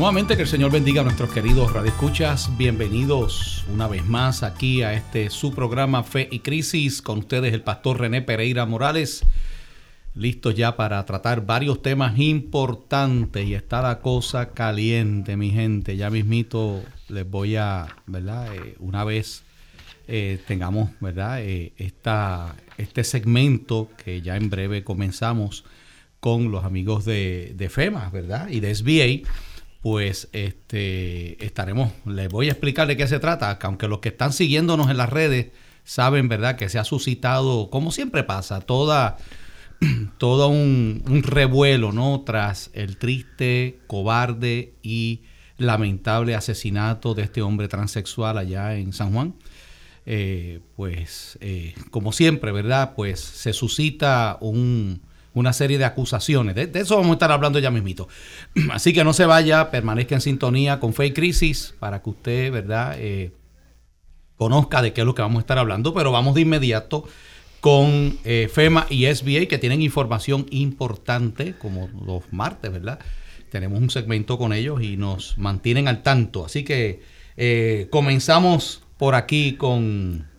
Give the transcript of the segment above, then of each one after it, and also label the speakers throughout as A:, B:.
A: Nuevamente que el Señor bendiga a nuestros queridos radioescuchas. Bienvenidos una vez más aquí a este su programa Fe y Crisis con ustedes el pastor René Pereira Morales. Listos ya para tratar varios temas importantes y está la cosa caliente, mi gente. Ya mismito les voy a, ¿verdad? Eh, una vez eh, tengamos, ¿verdad? Eh, esta, este segmento que ya en breve comenzamos con los amigos de, de FEMA, ¿verdad? Y de SBA pues este estaremos, les voy a explicar de qué se trata, que aunque los que están siguiéndonos en las redes saben, ¿verdad?, que se ha suscitado, como siempre pasa, toda, todo un, revuelo, ¿no?, tras el triste, cobarde y lamentable asesinato de este hombre transexual allá en San Juan. Eh, pues, eh, como siempre, ¿verdad?, pues se suscita un una serie de acusaciones. De, eso vamos a estar hablando ya mismito. Así que no se vaya, permanezca en sintonía con Fe Crisis para que usted, ¿verdad?, eh, conozca de qué es lo que vamos a estar hablando. Pero vamos de inmediato con eh, FEMA y SBA que tienen información importante, como los martes, ¿verdad? Tenemos un segmento con ellos y nos mantienen al tanto. Así que eh, comenzamos por aquí con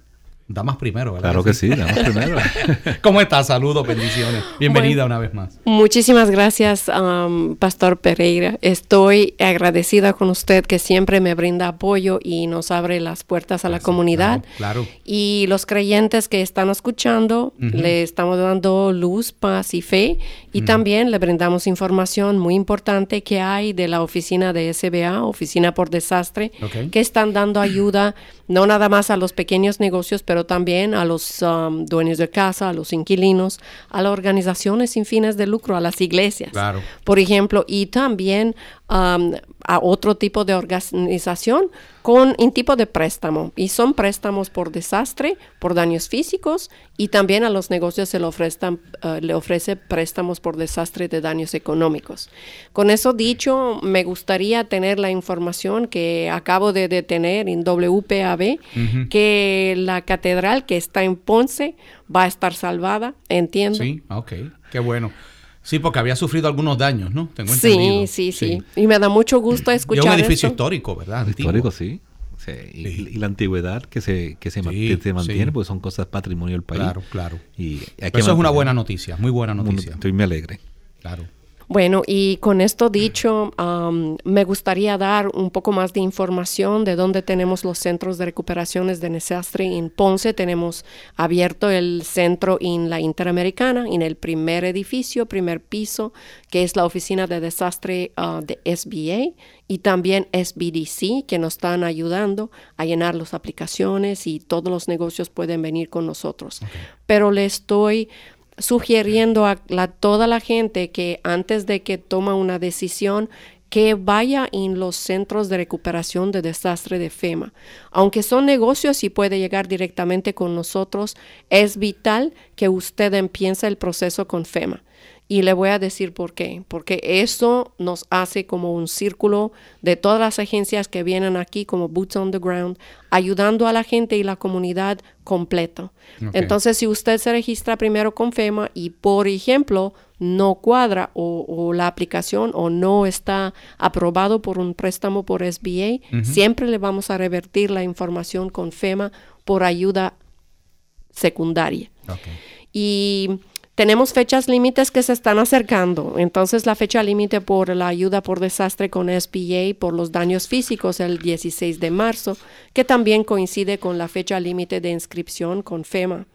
A: Damas primero, ¿verdad?
B: Claro que sí, damas primero.
A: ¿Cómo estás? Saludos, bendiciones. Bienvenida una vez más.
C: Muchísimas gracias, um, Pastor Pereira. Estoy agradecida con usted que siempre me brinda apoyo y nos abre las puertas a la comunidad.
A: Claro,
C: Y los creyentes que están escuchando, le estamos dando luz, paz y fe. Y también le brindamos información muy importante que hay de la oficina de SBA, Oficina por Desastre, que están dando ayuda no nada más a los pequeños negocios, pero también a los um, dueños de casa, a los inquilinos, a las organizaciones sin fines de lucro, a las iglesias,
A: claro.
C: por ejemplo, y también um, a otro tipo de organización con un tipo de préstamo. Y son préstamos por desastre, por daños físicos y también a los negocios se le, ofrecen, uh, le ofrece préstamos por desastre de daños económicos. Con eso dicho, me gustaría tener la información que acabo de, de tener en WPAB, uh -huh. que la catedral que está en Ponce va a estar salvada, entiendo.
A: Sí, ok, qué bueno. Sí, porque había sufrido algunos daños, ¿no?
C: Tengo entendido. Sí, sí, sí. Y me da mucho gusto escuchar.
A: Y un edificio esto. histórico, ¿verdad?
B: Histórico, sí. Sí, y, sí. y, la antigüedad que se, que se, sí, que se mantiene, sí. porque son cosas patrimonio del país.
A: Claro, claro. Y eso es una buena noticia, muy buena noticia.
B: Estoy muy alegre.
A: Claro.
C: Bueno, y con esto dicho, um, me gustaría dar un poco más de información de dónde tenemos los centros de recuperaciones de desastre. En Ponce tenemos abierto el centro en la Interamericana, en el primer edificio, primer piso, que es la oficina de desastre uh, de SBA y también SBDC, que nos están ayudando a llenar las aplicaciones y todos los negocios pueden venir con nosotros. Okay. Pero le estoy sugiriendo a toda la gente que antes de que toma una decisión que vaya en los centros de recuperación de desastre de FEMA. Aunque son negocios y puede llegar directamente con nosotros, es vital que usted empiece el proceso con FEMA. Y le voy a decir por qué. Porque eso nos hace como un círculo de todas las agencias que vienen aquí como Boots on the Ground, ayudando a la gente y la comunidad completo. Okay. Entonces, si usted se registra primero con FEMA y, por ejemplo, no cuadra o, o la aplicación o no está aprobado por un préstamo por SBA, uh -huh. siempre le vamos a revertir la información con FEMA por ayuda secundaria.
A: Okay.
C: Y tenemos fechas límites que se están acercando. Entonces, la fecha límite por la ayuda por desastre con SBA por los daños físicos el 16 de marzo, que también coincide con la fecha límite de inscripción con FEMA.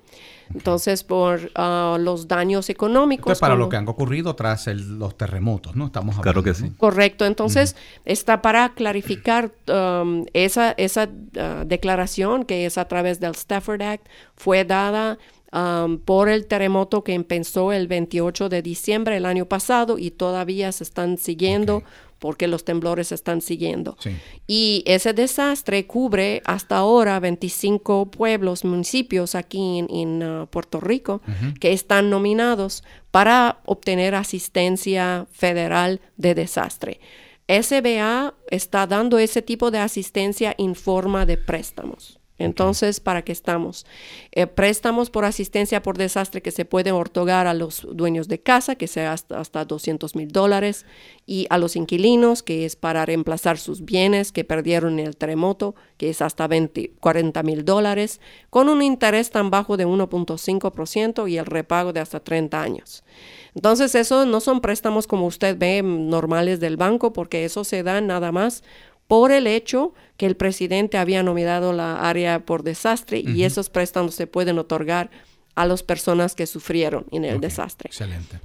C: Entonces, por uh, los daños económicos.
A: Esto es para como, lo que han ocurrido tras el, los terremotos, ¿no? Estamos
B: Claro
A: hablando,
B: que sí.
C: Correcto. Entonces, uh -huh. está para clarificar um, esa, esa uh, declaración que es a través del Stafford Act, fue dada um, por el terremoto que empezó el 28 de diciembre del año pasado y todavía se están siguiendo
A: Okay.
C: porque los temblores están siguiendo. Y ese desastre cubre hasta ahora 25 pueblos, municipios aquí en, uh, Puerto Rico que están nominados para obtener asistencia federal de desastre. SBA está dando ese tipo de asistencia en forma de préstamos. Entonces, ¿para qué estamos? Eh, préstamos por asistencia por desastre que se pueden otorgar a los dueños de casa, que sea hasta, hasta 200 mil dólares, y a los inquilinos, que es para reemplazar sus bienes que perdieron en el terremoto, que es hasta 20, 40 mil dólares, con un interés tan bajo de 1.5% y el repago de hasta 30 años. Entonces, eso no son préstamos como usted ve normales del banco, porque eso se da nada más por el hecho que el presidente había nominado la área por desastre y esos préstamos se pueden otorgar a las personas que sufrieron en el desastre.
A: Excelente.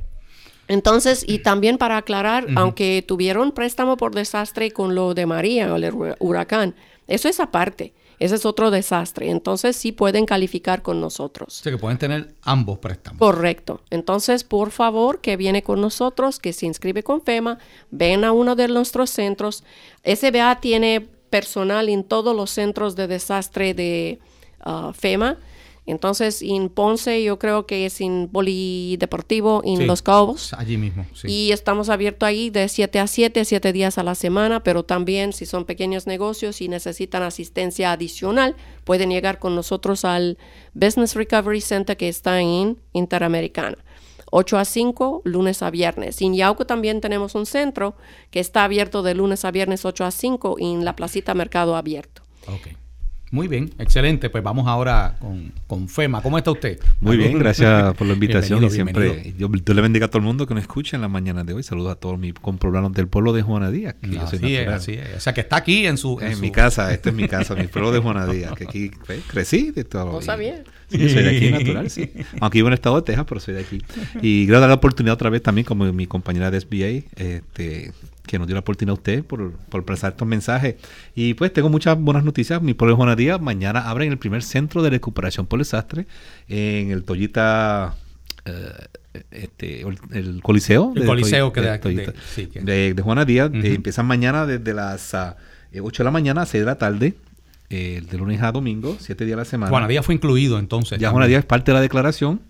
C: Entonces, y también para aclarar, aunque tuvieron préstamo por desastre con lo de María o el huracán, eso es aparte. Ese es otro desastre. Entonces sí pueden calificar con nosotros.
A: O sea que pueden tener ambos préstamos.
C: Correcto. Entonces, por favor, que viene con nosotros, que se inscribe con FEMA, ven a uno de nuestros centros. SBA tiene personal en todos los centros de desastre de ah, FEMA. Entonces, en Ponce yo creo que es en Polideportivo, en Los Cabos.
A: Allí mismo,
C: Y estamos abiertos ahí de 7 a 7, 7 días a la semana, pero también si son pequeños negocios y necesitan asistencia adicional, pueden llegar con nosotros al Business Recovery Center que está en Interamericana. 8 a 5, lunes a viernes. En Yauco también tenemos un centro que está abierto de lunes a viernes 8 a 5 en la placita Mercado Abierto.
A: Okay. Muy bien, excelente. Pues vamos ahora con, FEMA. ¿Cómo está usted?
B: Muy bien, gracias por la invitación y siempre yo, le bendiga a todo el mundo que nos escucha en la mañana de hoy. Saludos a todos mis comproblanos del pueblo de Juana Díaz.
A: Que así es, así es. O sea, que está aquí en su...
B: En, mi casa, esta es mi casa, mi pueblo de Juana Díaz, que aquí crecí de todo.
C: No sabía.
B: Sí, soy de aquí natural, sí. Aunque vivo en el estado de Texas, pero soy de aquí. Y gracias a la oportunidad otra vez también, como mi compañera de SBA, este, que nos dio la oportunidad a usted por, por prestar estos mensajes. Y pues tengo muchas buenas noticias. Mi pueblo de Juana Díaz mañana abren el primer centro de recuperación por desastre en el Toyita. Eh, este, el Coliseo.
A: El Coliseo que
B: de, de, de, Juana Díaz. Eh, empiezan mañana desde las 8 eh, de la mañana a 6 de la tarde. De lunes a domingo, 7 días a la semana.
A: Juana Díaz fue incluido entonces.
B: Ya Juana Díaz es parte de la declaración.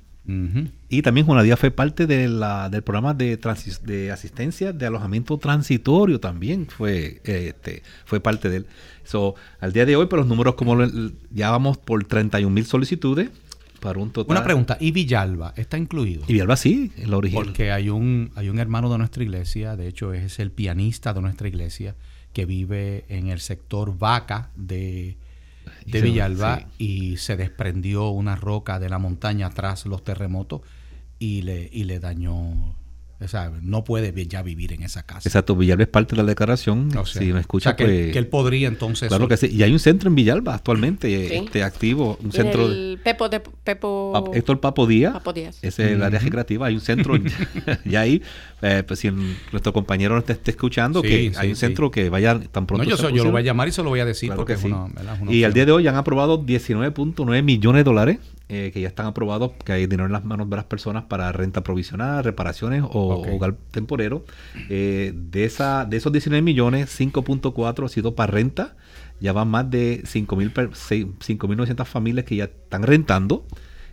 B: Y también Juana Díaz fue parte de la, del programa de, de asistencia de alojamiento transitorio también fue, este, fue parte de él. So, al día de hoy, pero los números como ya vamos por 31 mil solicitudes para un total.
A: Una pregunta, ¿y Villalba está incluido?
B: Y Villalba sí, en la original.
A: Porque hay un, hay un hermano de nuestra iglesia, de hecho es el pianista de nuestra iglesia, que vive en el sector Vaca de de Villalba y se desprendió una roca de la montaña tras los terremotos y le, y le dañó no puede ya vivir en esa casa.
B: Exacto, Villalba es parte de la declaración. si me escucha,
A: que, pues, que, él podría entonces.
B: Claro que sí. Y hay un centro en Villalba actualmente este, activo. Un centro.
C: El Pepo de Pepo.
B: Héctor Papo Díaz. Papo Díaz. Es el área recreativa. Hay un centro ya ahí. Eh, pues si nuestro compañero nos esté escuchando, que hay un centro que vaya tan pronto.
A: No, yo, yo, lo voy a llamar y se lo voy a decir. porque
B: y al día de hoy han aprobado 19.9 millones de dólares eh, que ya están aprobados, que hay dinero en las manos de las personas para renta provisional, reparaciones o hogar temporero. Eh, de, esa, de esos 19 millones, 5.4 ha sido para renta. Ya van más de 5.900 familias que ya están rentando.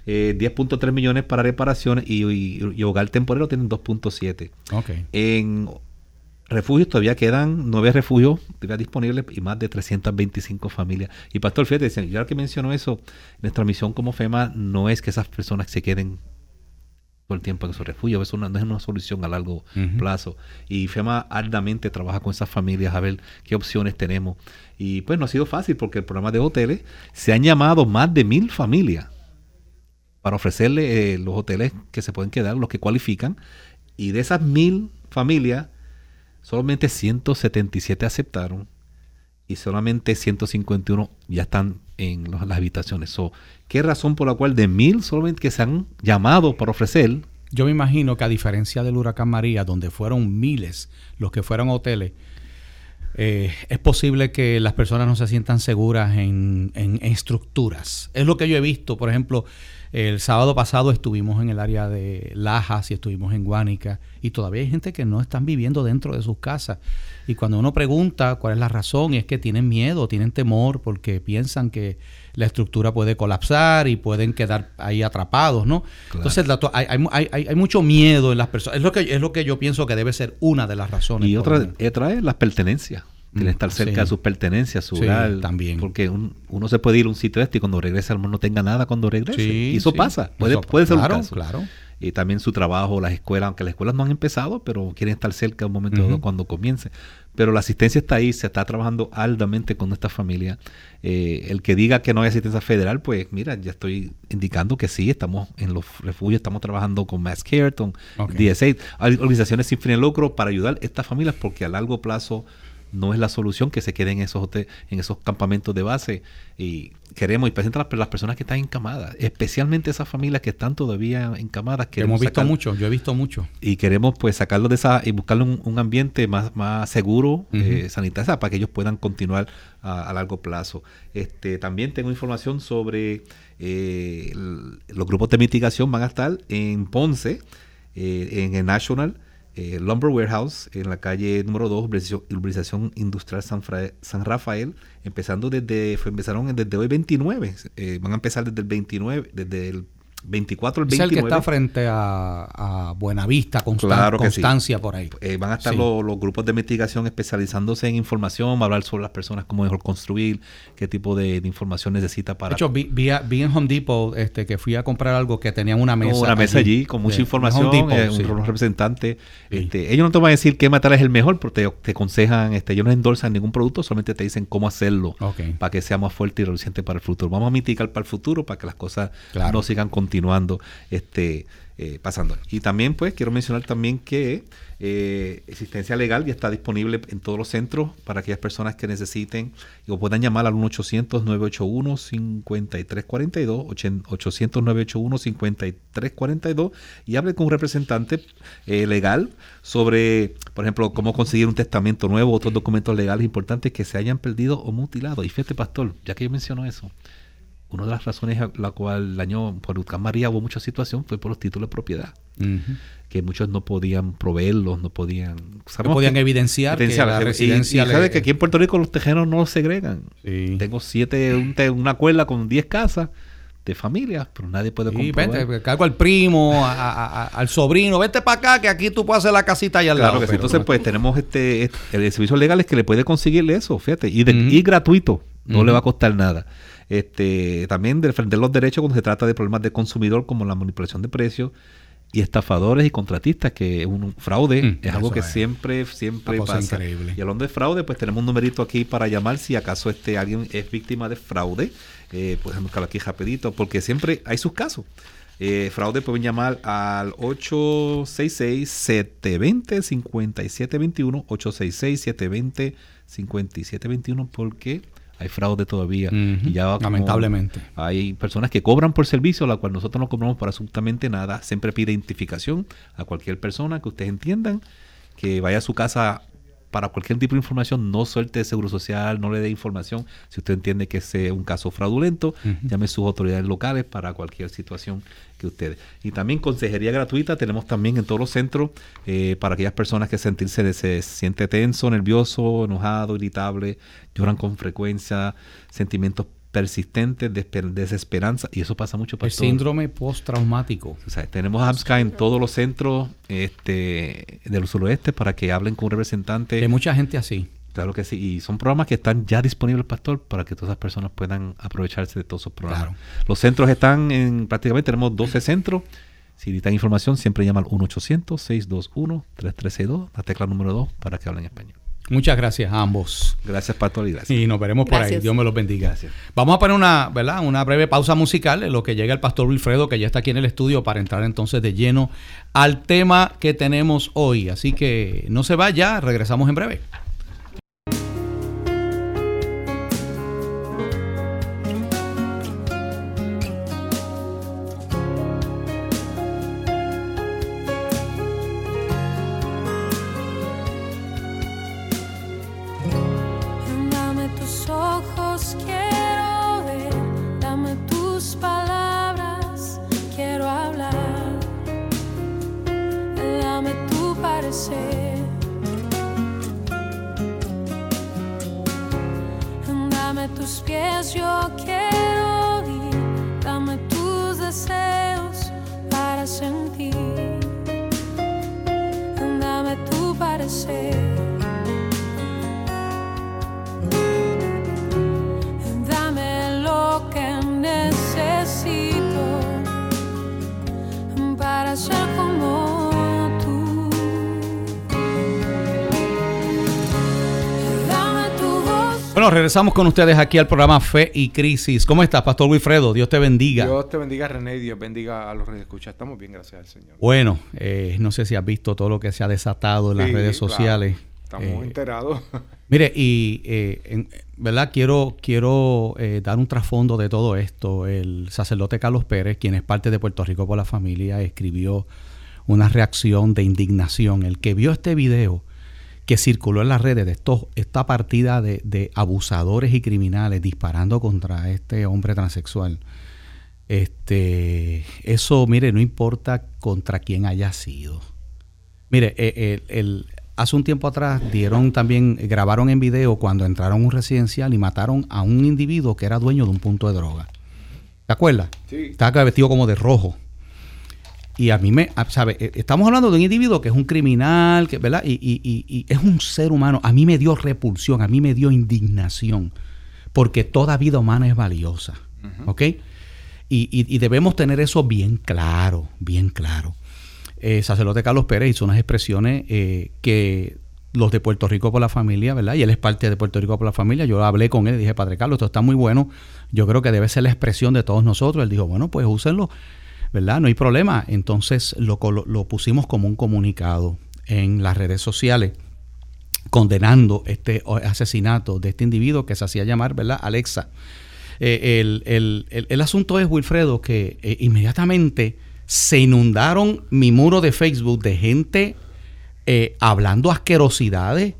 B: 10.3 eh, millones para reparaciones y, hogar temporero tienen 2.7.
A: Okay.
B: En refugios todavía quedan nueve refugios disponibles y más de 325 familias. Y Pastor, fíjate, ya que mencionó eso, nuestra misión como FEMA no es que esas personas se queden todo el tiempo en su refugio, eso no, es una solución a largo plazo. Y FEMA ardamente trabaja con esas familias a ver qué opciones tenemos. Y pues no ha sido fácil porque el programa de hoteles se han llamado más de mil familias para ofrecerle eh, los hoteles que se pueden quedar, los que cualifican. Y de esas mil familias, solamente 177 aceptaron y solamente 151 ya están en las habitaciones. ¿Qué razón por la cual de mil solamente que se han llamado para ofrecer?
A: Yo me imagino que a diferencia del huracán María, donde fueron miles los que fueron a hoteles, eh, es posible que las personas no se sientan seguras en, en, estructuras. Es lo que yo he visto, por ejemplo, el sábado pasado estuvimos en el área de Lajas y estuvimos en Guánica y todavía hay gente que no están viviendo dentro de sus casas. Y cuando uno pregunta cuál es la razón, es que tienen miedo, tienen temor porque piensan que la estructura puede colapsar y pueden quedar ahí atrapados, ¿no? Entonces hay, hay, hay, hay, mucho miedo en las personas. Es lo, que, es lo que yo pienso que debe ser una de las razones.
B: Y otra, otra es las pertenencias. Tiene estar cerca de sus pertenencias, su hogar.
A: también.
B: Porque uno se puede ir a un sitio este y cuando regrese al no tenga nada cuando regrese. y eso pasa. Puede, puede ser
A: claro,
B: un caso.
A: Claro.
B: Y también su trabajo, las escuelas, aunque las escuelas no han empezado, pero quieren estar cerca un momento dado cuando comience. Pero la asistencia está ahí, se está trabajando aldamente con esta familia. Eh, el que diga que no hay asistencia federal, pues mira, ya estoy indicando que sí, estamos en los refugios, estamos trabajando con Mass Care, con DSA, organizaciones sin fin de lucro para ayudar a estas familias porque a largo plazo no es la solución que se queden en esos en esos campamentos de base y queremos y presentar a las personas que están encamadas, especialmente esas familias que están todavía encamadas.
A: Hemos visto mucho, yo he visto mucho.
B: Y queremos pues sacarlos de esa y buscarle un, ambiente más, más seguro, eh, sanitario, para que ellos puedan continuar a, largo plazo. Este, también tengo información sobre eh, los grupos de mitigación van a estar en Ponce, eh, en el National eh, Lumber Warehouse en la calle número 2, urbanización industrial San, Rafael, empezando desde, empezaron desde hoy 29, eh, van a empezar desde el 29, desde el 24 al 29.
A: Es el que está frente a, Buenavista, Constancia por ahí.
B: Eh, van a estar los, grupos de investigación especializándose en información, hablar sobre las personas, cómo mejor construir, qué tipo de, información necesita para...
A: De hecho, vi, en Home Depot este, que fui a comprar algo que tenían una mesa.
B: una mesa allí, con mucha información, eh, un representante. Este, ellos no te van a decir qué material es el mejor, porque te, aconsejan, este, ellos no endorsan ningún producto, solamente te dicen cómo hacerlo para que sea más fuerte y resistente para el futuro. Vamos a mitigar para el futuro para que las cosas no sigan con continuando este, eh, pasando. Y también, pues, quiero mencionar también que eh, existencia legal ya está disponible en todos los centros para aquellas personas que necesiten o puedan llamar al 1-800-981-5342, 800-981-5342 y hable con un representante eh, legal sobre, por ejemplo, cómo conseguir un testamento nuevo, otros documentos legales importantes que se hayan perdido o mutilado. Y fíjate, pastor, ya que yo menciono eso, una de las razones a la cual el año por Huracán María hubo mucha situación fue por los títulos de propiedad. Que muchos no podían proveerlos, no podían...
A: No podían evidenciar, que la residencia...
B: Y, que aquí en Puerto Rico los tejeros no los segregan. Tengo siete, una cuerda con diez casas de familia, pero nadie puede
A: sí, vente, cargo al primo, al sobrino, vete para acá que aquí tú puedes hacer la casita allá al
B: claro Que sí. Entonces, pues tenemos este, este, el servicio legal es que le puede conseguirle eso, fíjate, y, y gratuito, no le va a costar nada. Este, también defender los derechos cuando se trata de problemas de consumidor como la manipulación de precios y estafadores y contratistas, que un fraude mm, es algo que siempre, siempre pasa. Y hablando de fraude, pues tenemos un numerito aquí para llamar si acaso este alguien es víctima de fraude. Eh, pueden buscarlo aquí rapidito, porque siempre hay sus casos. Eh, fraude pueden llamar al 866-720-5721, 866-720-5721, porque hay fraude todavía. y ya
A: Lamentablemente.
B: Hay personas que cobran por servicio, la cual nosotros no cobramos por absolutamente nada. Siempre pide identificación a cualquier persona que ustedes entiendan que vaya a su casa para cualquier tipo de información, no suelte de seguro social, no le dé información. Si usted entiende que es un caso fraudulento, llame a sus autoridades locales para cualquier situación que ustedes. Y también consejería gratuita tenemos también en todos los centros eh, para aquellas personas que sentirse se siente tenso, nervioso, enojado, irritable, lloran con frecuencia, sentimientos persistentes de desesperanza y eso pasa mucho
A: para el síndrome postraumático.
B: O sea, tenemos AMSCA en todos los centros este del suroeste para que hablen con un representante.
A: Hay mucha gente así
B: Claro que sí, y son programas que están ya disponibles, Pastor, para que todas esas personas puedan aprovecharse de todos esos programas. Los centros están en, prácticamente tenemos 12 centros. Si necesitan información, siempre llaman al 1-800-621-3362, la tecla número 2, para que hablen español.
A: Muchas gracias a ambos.
B: Gracias, Pastor, y gracias.
A: Y nos veremos por ahí. Dios me los bendiga. Gracias. Vamos a poner una, ¿verdad? una breve pausa musical en lo que llega el Pastor Wilfredo, que ya está aquí en el estudio, para entrar entonces de lleno al tema que tenemos hoy. Así que no se vaya, regresamos en breve. Regresamos con ustedes aquí al programa Fe y Crisis. ¿Cómo estás, Pastor Wilfredo? Dios te bendiga.
D: Dios te bendiga, René, y Dios bendiga a los que escuchan. Estamos bien, gracias al Señor.
A: Bueno, eh, no sé si has visto todo lo que se ha desatado en las redes sociales.
D: Estamos eh, enterados.
A: Mire, y eh, verdad quiero quiero dar un trasfondo de todo esto. El sacerdote Carlos Pérez, quien es parte de Puerto Rico por la familia, escribió una reacción de indignación. El que vio este video que circuló en las redes de estos, esta partida de, abusadores y criminales disparando contra este hombre transexual. Este, eso, mire, no importa contra quién haya sido. Mire, eh, el, hace un tiempo atrás dieron también, grabaron en video cuando entraron a un residencial y mataron a un individuo que era dueño de un punto de droga. ¿Te acuerdas? Sí. Estaba vestido como de rojo. Y a mí me, ¿sabe? E, estamos hablando de un individuo que es un criminal, que, ¿verdad? Y, y, es un ser humano. A mí me dio repulsión, a mí me dio indignación, porque toda vida humana es valiosa. ¿Ok? Y, debemos tener eso bien claro, bien claro. Eh, sacerdote Carlos Pérez hizo unas expresiones eh, que los de Puerto Rico por la familia, ¿verdad? Y él es parte de Puerto Rico por la familia. Yo hablé con él y dije, Padre Carlos, esto está muy bueno. Yo creo que debe ser la expresión de todos nosotros. Él dijo, bueno, pues úsenlo ¿verdad? No hay problema. Entonces lo, pusimos como un comunicado en las redes sociales condenando este asesinato de este individuo que se hacía llamar, ¿verdad? Alexa. Eh, el, asunto es, Wilfredo, que eh, inmediatamente se inundaron mi muro de Facebook de gente eh, hablando asquerosidades,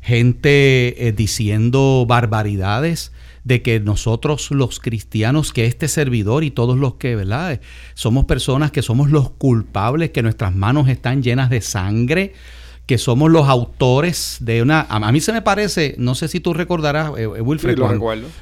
A: gente diciendo barbaridades, de que nosotros los cristianos, que este servidor y todos los que, ¿verdad? Somos personas que somos los culpables, que nuestras manos están llenas de sangre, que somos los autores de una... A, mí se me parece, no sé si tú recordarás, eh, eh, Wilfred,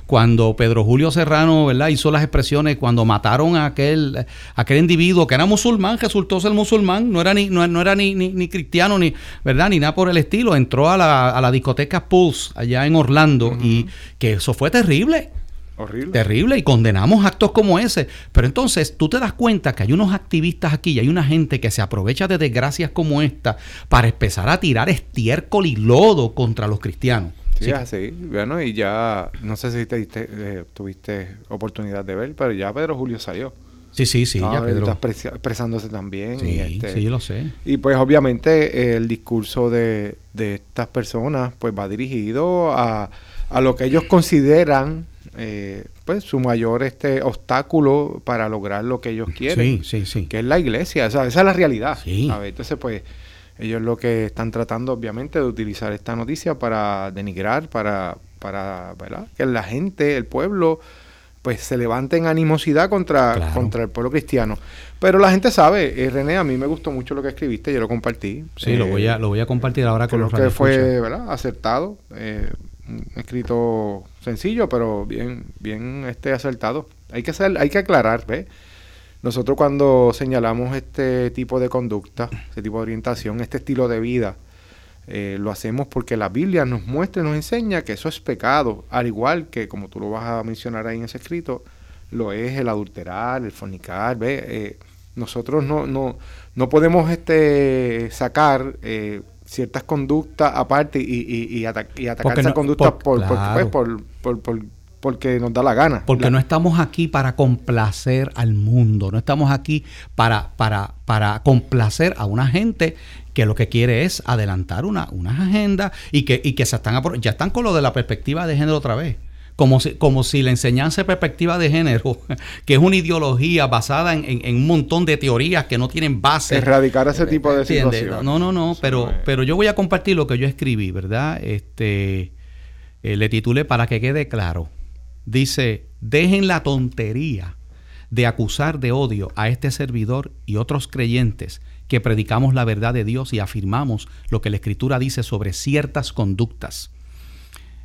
A: cuando, Pedro Julio Serrano ¿verdad? hizo las expresiones cuando mataron a aquel, aquel individuo que era musulmán, resultó ser musulmán, no era ni, no, era ni, ni, cristiano, ni, ¿verdad? ni nada por el estilo, entró a la, a la discoteca Pulse allá en Orlando y que eso fue terrible. Horrible. Terrible y condenamos actos como ese. Pero entonces tú te das cuenta que hay unos activistas aquí y hay una gente que se aprovecha de desgracias como esta para empezar a tirar estiércol y lodo contra los cristianos.
D: Sí, así. Bueno, y ya, no sé si te eh, tuviste oportunidad de ver, pero ya Pedro Julio salió.
A: Sí, sí, sí. ya
D: Pedro. Está expresándose también.
A: Sí, este, sí, yo lo sé.
D: Y pues obviamente el discurso de, de estas personas pues va dirigido a, a lo que ellos consideran eh, pues su mayor este obstáculo para lograr lo que ellos quieren,
A: sí, sí,
D: que es la iglesia, esa es la realidad. Entonces, pues ellos lo que están tratando obviamente de utilizar esta noticia para denigrar, para, para ¿verdad? que la gente, el pueblo, pues se levante en animosidad contra, contra el pueblo cristiano. Pero la gente sabe, eh, René, a mí me gustó mucho lo que escribiste, yo lo compartí.
A: Sí, lo, voy a, lo voy a compartir ahora con los
D: que fue ¿verdad? acertado. Eh, escrito sencillo, pero bien, bien este acertado. Hay que hacer, hay que aclarar, ¿ves? Nosotros cuando señalamos este tipo de conducta, este tipo de orientación, este estilo de vida, eh, lo hacemos porque la Biblia nos muestra y nos enseña que eso es pecado, al igual que, como tú lo vas a mencionar ahí en ese escrito, lo es el adulterar, el fornicar, ¿ves? Eh, nosotros no, no, no podemos este, sacar eh, ciertas conductas aparte y, y, atacar esas conductas pues, por, por, porque nos da la gana.
A: Porque no estamos aquí para complacer al mundo, no estamos aquí para, para, para complacer a una gente que lo que quiere es adelantar una, una agenda y que, y que se están ya están con lo de la perspectiva de género otra vez como si, como si la enseñanza de perspectiva de género, que es una ideología basada en, un montón de teorías que no tienen base.
D: Erradicar ese tipo de
A: situaciones. No, no, no, pero, pero yo voy a compartir lo que yo escribí, ¿verdad? Este, eh, le titulé para que quede claro. Dice, dejen la tontería de acusar de odio a este servidor y otros creyentes que predicamos la verdad de Dios y afirmamos lo que la Escritura dice sobre ciertas conductas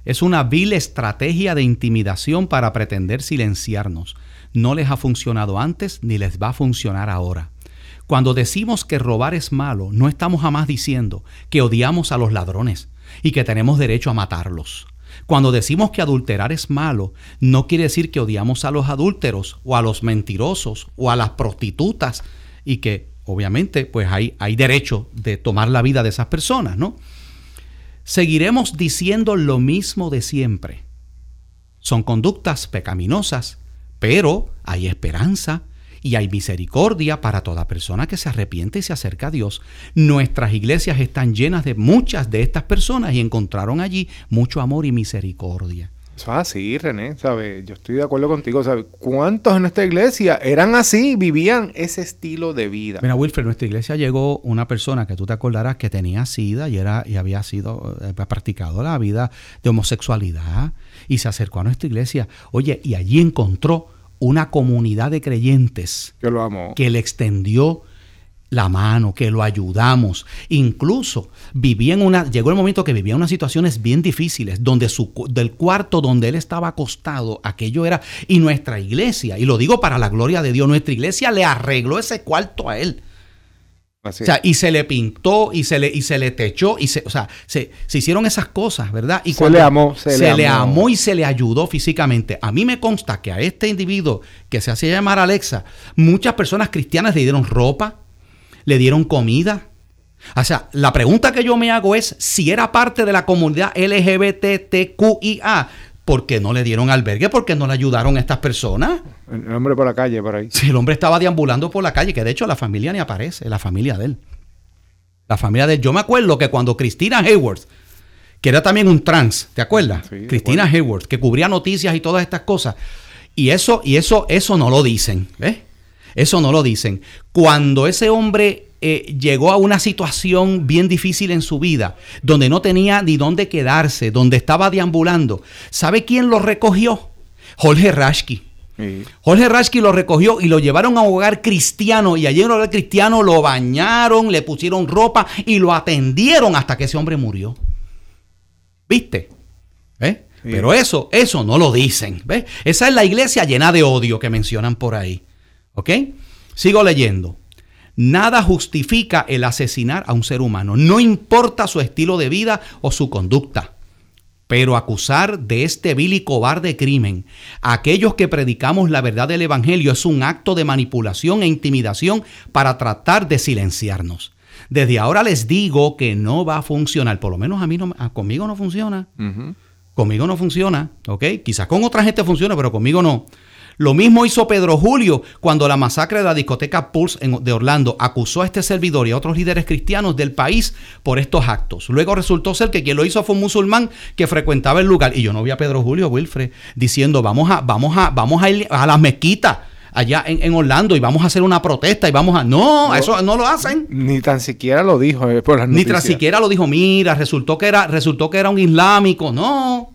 A: es una vil estrategia de intimidación para pretender silenciarnos. No les ha funcionado antes ni les va a funcionar ahora. Cuando decimos que robar es malo, no estamos jamás diciendo que odiamos a los ladrones y que tenemos derecho a matarlos. Cuando decimos que adulterar es malo, no quiere decir que odiamos a los adúlteros o a los mentirosos o a las prostitutas y que obviamente pues hay, hay derecho de tomar la vida de esas personas, ¿no? Seguiremos diciendo lo mismo de siempre. Son conductas pecaminosas, pero hay esperanza y hay misericordia para toda persona que se arrepiente y se acerca a Dios. Nuestras iglesias están llenas de muchas de estas personas y encontraron allí mucho amor y misericordia.
D: Eso es así, René, ¿sabes? Yo estoy de acuerdo contigo, ¿sabes? ¿Cuántos en nuestra iglesia eran así, vivían ese estilo de vida?
A: Mira, Wilfred, en nuestra iglesia llegó una persona que tú te acordarás que tenía sida y, era, y había sido, eh, practicado la vida de homosexualidad y se acercó a nuestra iglesia. Oye, y allí encontró una comunidad de creyentes
D: lo.
A: Que le extendió la mano, que lo ayudamos. Incluso vivía en una, llegó el momento que vivía en unas situaciones bien difíciles, donde su, del cuarto donde él estaba acostado, aquello era, y nuestra iglesia, y lo digo para la gloria de Dios, nuestra iglesia le arregló ese cuarto a él. O sea, y se le pintó y se le, y se le techó, y se, o sea, se, hicieron esas cosas, ¿verdad? Y
D: se le amó,
A: se, le, amó. y se le ayudó físicamente. A mí me consta que a este individuo que se hacía llamar Alexa, muchas personas cristianas le dieron ropa, le dieron comida. O sea, la pregunta que yo me hago es si era parte de la comunidad LGBTQIA, ¿por qué no le dieron albergue? ¿Por qué no le ayudaron a estas personas?
D: El hombre por la calle, por ahí.
A: Sí, el hombre estaba deambulando por la calle, que de hecho la familia ni aparece, la familia de él. La familia de él. Yo me acuerdo que cuando Cristina Hayworth, que era también un trans, ¿te acuerdas? Cristina Hayworth, que cubría noticias y todas estas cosas. Y eso, y eso, eso no lo dicen, ¿ves? Eso no lo dicen. Cuando ese hombre eh, llegó a una situación bien difícil en su vida, donde no tenía ni dónde quedarse, donde estaba deambulando. ¿Sabe quién lo recogió? Jorge Rashki. Jorge Rashki lo recogió y lo llevaron a un hogar cristiano y allí en el hogar cristiano lo bañaron, le pusieron ropa y lo atendieron hasta que ese hombre murió. ¿Viste? ¿Eh? Pero eso, eso no lo dicen. ¿ves? Esa es la iglesia llena de odio que mencionan por ahí. ¿Ok? Sigo leyendo. Nada justifica el asesinar a un ser humano, no importa su estilo de vida o su conducta. Pero acusar de este vil y cobarde crimen a aquellos que predicamos la verdad del Evangelio es un acto de manipulación e intimidación para tratar de silenciarnos. Desde ahora les digo que no va a funcionar, por lo menos a mí no, conmigo no funciona. Conmigo no funciona, ¿ok? Quizás con otra gente funciona, pero conmigo no. Lo mismo hizo Pedro Julio cuando la masacre de la discoteca Pulse de Orlando acusó a este servidor y a otros líderes cristianos del país por estos actos. Luego resultó ser que quien lo hizo fue un musulmán que frecuentaba el lugar. Y yo no vi a Pedro Julio Wilfred diciendo vamos a, vamos a, vamos a ir a las mezquitas allá en, Orlando y vamos a hacer una protesta y vamos a... No, eso no lo hacen.
D: Ni tan siquiera lo dijo eh,
A: Ni tan siquiera lo dijo, mira, resultó que era, resultó que era un islámico. No.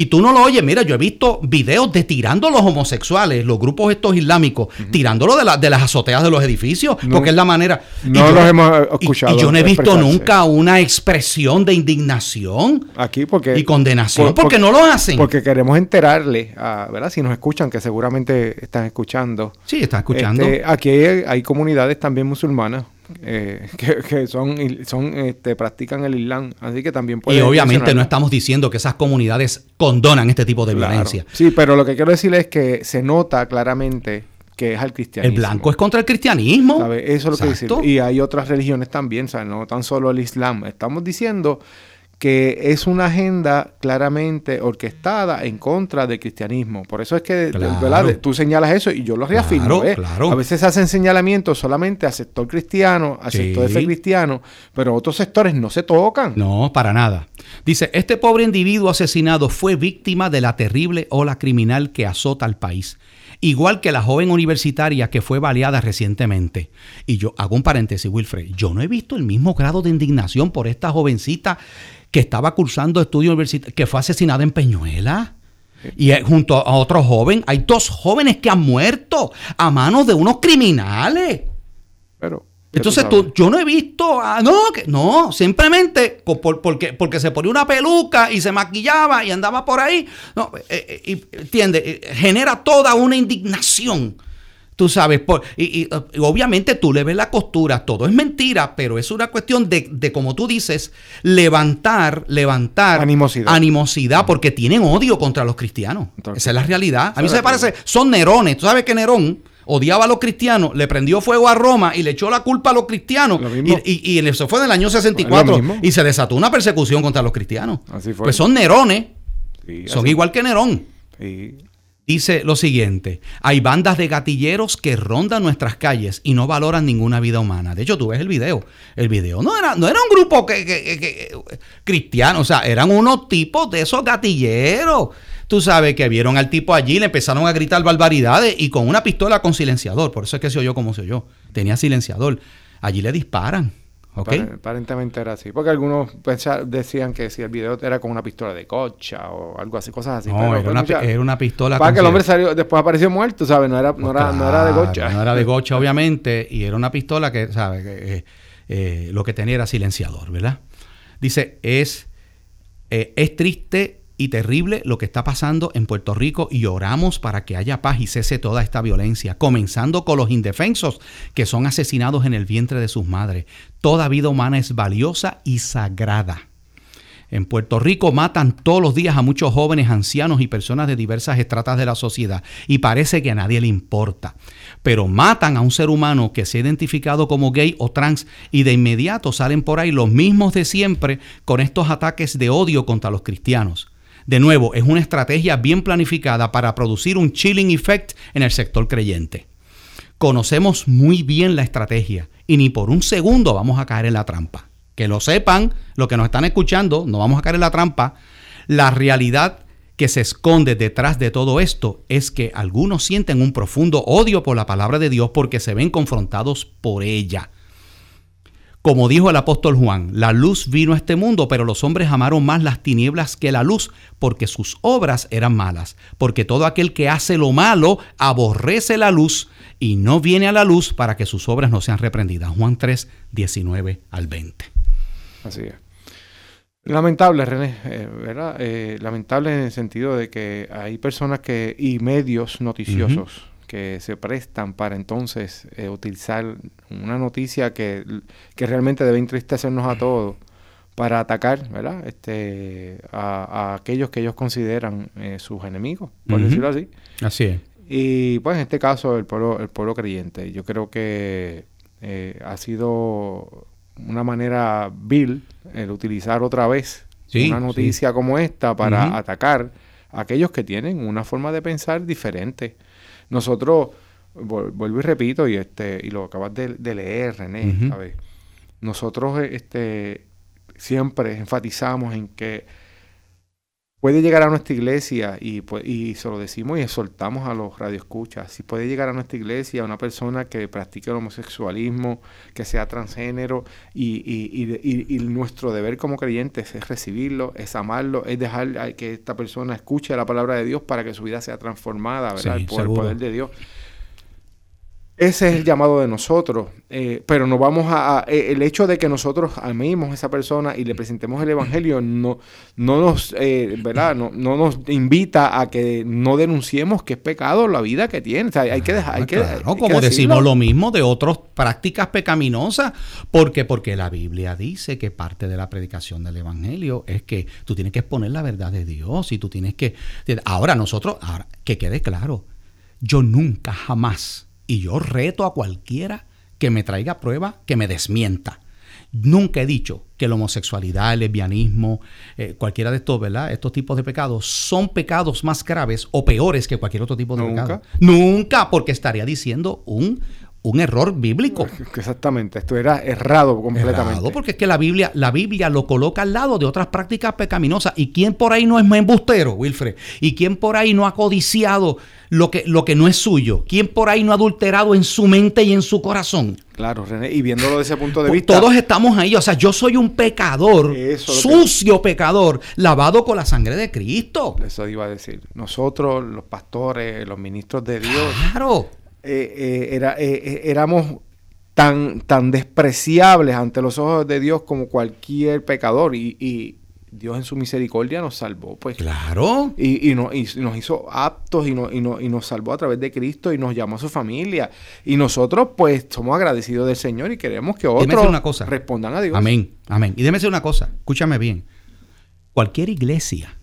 A: Y tú no lo oyes, mira, yo he visto videos de tirando los homosexuales, los grupos estos islámicos, tirándolo de, de, las azoteas de los edificios, porque es la manera...
D: No los hemos escuchado.
A: Y, yo no he visto nunca una expresión de indignación
D: Aquí porque,
A: y condenación, porque, no lo hacen.
D: Porque queremos enterarle, a, ¿verdad? Si nos escuchan, que seguramente están escuchando.
A: Sí, están escuchando.
D: Este, aquí hay comunidades también musulmanas eh, que, son, son este, practican el Islam, así que también
A: Y obviamente no estamos diciendo que esas comunidades condonan este tipo de violencia.
D: Sí, pero lo que quiero decir es que se nota claramente que es al cristianismo.
A: El blanco es contra el cristianismo.
D: Eso es lo que dice. Y hay otras religiones también, o no tan solo el Islam. Estamos diciendo que es una agenda claramente orquestada en contra del cristianismo. Por eso es que tú señalas eso y yo lo reafirmo. ¿eh? A veces se hacen señalamientos solamente a sector cristiano, a sector de fe cristiano, pero otros sectores no se tocan.
A: No, para nada. Dice, este pobre individuo asesinado fue víctima de la terrible ola criminal que azota al país igual que la joven universitaria que fue baleada recientemente. Y yo hago un paréntesis, Wilfred, yo no he visto el mismo grado de indignación por esta jovencita que estaba cursando estudios universitarios, que fue asesinada en Peñuela. Y junto a otro joven, hay dos jóvenes que han muerto a manos de unos criminales.
D: Pero.
A: Entonces tú, yo no he visto, no, que, no, simplemente porque, porque se ponía una peluca y se maquillaba y andaba por ahí. No, eh, eh, entiende, eh, genera toda una indignación Tú sabes, y, obviamente tú le ves la costura, todo es mentira, pero es una cuestión de, como tú dices, levantar, levantar
D: animosidad,
A: animosidad porque tienen odio contra los cristianos. Esa es la realidad. A mí se me parece, son Nerones. Tú sabes que Nerón odiaba a los cristianos, le prendió fuego a Roma y le echó la culpa a los cristianos. Y, y, eso fue en el año 64 y se desató una persecución contra los cristianos. Así fue. Pues son Nerones. Son igual que Nerón. Dice lo siguiente, hay bandas de gatilleros que rondan nuestras calles y no valoran ninguna vida humana. De hecho, tú ves el video. El video no era, no era un grupo que, cristiano, o sea, eran unos tipos de esos gatilleros. Tú sabes que vieron al tipo allí, le empezaron a gritar barbaridades y con una pistola con silenciador. Por eso es que se oyó como se oyó. Tenía silenciador. Allí le disparan.
D: Aparentemente era así. Porque algunos decían que si el video era con una pistola de cocha o algo así, cosas así.
A: No, era, una, pistola.
D: Para que el hombre salió, después apareció muerto, ¿sabes? No era, no, era, no era de gocha.
A: No era de gocha, obviamente. Y era una pistola que, ¿sabes? Eh, eh, lo que tenía era silenciador, ¿verdad? Dice, es, eh, es triste y terrible lo que está pasando en Puerto Rico y oramos para que haya paz y cese toda esta violencia, comenzando con los indefensos que son asesinados en el vientre de sus madres. Toda vida humana es valiosa y sagrada. En Puerto Rico matan todos los días a muchos jóvenes, ancianos y personas de diversas estratas de la sociedad y parece que a nadie le importa. Pero matan a un ser humano que se ha identificado como gay o trans y de inmediato salen por ahí los mismos de siempre con estos ataques de odio contra los cristianos. De nuevo, es una estrategia bien planificada para producir un chilling effect en el sector creyente. Conocemos muy bien la estrategia y ni por un segundo vamos a caer en la trampa. Que lo sepan, los que nos están escuchando, no vamos a caer en la trampa. La realidad que se esconde detrás de todo esto es que algunos sienten un profundo odio por la palabra de Dios porque se ven confrontados por ella. Como dijo el apóstol Juan, la luz vino a este mundo, pero los hombres amaron más las tinieblas que la luz, porque sus obras eran malas. Porque todo aquel que hace lo malo aborrece la luz y no viene a la luz para que sus obras no sean reprendidas. Juan 3, 19 al 20.
D: Así es. Lamentable, René, eh, ¿verdad? Eh, lamentable en el sentido de que hay personas que y medios noticiosos que se prestan para entonces eh, utilizar una noticia que, realmente debe entristecernos a todos para atacar ¿verdad? Este, a, aquellos que ellos consideran eh, sus enemigos, por decirlo así.
A: Así es.
D: Y pues en este caso el pueblo, el pueblo creyente. Yo creo que eh, ha sido una manera vil el utilizar otra vez una noticia como esta para atacar a aquellos que tienen una forma de pensar diferente. Nosotros, vuelvo y repito, y este, y lo acabas de, leer, René, Nosotros este, siempre enfatizamos en que puede llegar a nuestra iglesia y, pues, y se lo decimos y exhortamos a los radioescuchas. Si puede llegar a nuestra iglesia una persona que practique el homosexualismo, que sea transgénero, y, y, y, nuestro deber como creyentes es recibirlo, es amarlo, es dejar que esta persona escuche la palabra de Dios para que su vida sea transformada, ¿verdad? por el poder de Dios. Ese es el llamado de nosotros, eh, pero no vamos a, eh, el hecho de que nosotros amemos a esa persona y le presentemos el evangelio no, no nos, eh, ¿verdad? No, no, nos invita a que no denunciemos que es pecado la vida que tiene. O sea, hay que dejar, hay que,
A: como decimos lo mismo de otras prácticas pecaminosas, porque porque la Biblia dice que parte de la predicación del evangelio es que tú tienes que exponer la verdad de Dios y tú tienes que, ahora nosotros, ahora que quede claro, yo nunca jamás y yo reto a cualquiera que me traiga prueba que me desmienta. Nunca he dicho que la homosexualidad, el lesbianismo, eh, cualquiera de estos, ¿verdad? Estos tipos de pecados son pecados más graves o peores que cualquier otro tipo de pecado. Nunca, porque estaría diciendo un, un error bíblico.
D: Exactamente, esto era errado completamente. Errado
A: porque es que la Biblia, la Biblia lo coloca al lado de otras prácticas pecaminosas. ¿Y quién por ahí no es embustero, Wilfred? ¿Y quién por ahí no ha codiciado lo que, lo que no es suyo? ¿Quién por ahí no ha adulterado en su mente y en su corazón?
D: Claro, René, y viéndolo desde ese punto de pues vista.
A: Todos estamos ahí, o sea, yo soy un pecador, sucio pecador, lavado con la sangre de Cristo.
D: Eso iba a decir. Nosotros, los pastores, los ministros de Dios.
A: Claro
D: eh, eh, era, eh, éramos tan, tan despreciables ante los ojos de Dios como cualquier pecador. Y, Dios en su misericordia nos salvó, pues.
A: Claro.
D: Y, y, nos hizo aptos y, y, y, nos salvó a través de Cristo y nos llamó a su familia. Y nosotros, pues, somos agradecidos del Señor y queremos que otros una cosa. respondan a Dios.
A: Amén, amén. Y déme decir una cosa, escúchame bien. Cualquier iglesia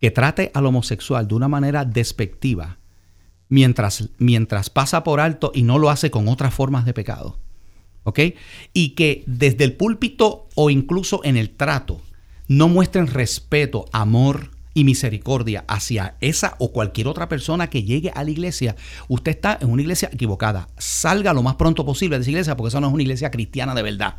A: que trate al homosexual de una manera despectiva, mientras, mientras pasa por alto y no lo hace con otras formas de pecado. ¿Ok? Y que desde el púlpito o incluso en el trato no muestren respeto, amor y misericordia hacia esa o cualquier otra persona que llegue a la iglesia, usted está en una iglesia equivocada. Salga lo más pronto posible de esa iglesia porque esa no es una iglesia cristiana de verdad.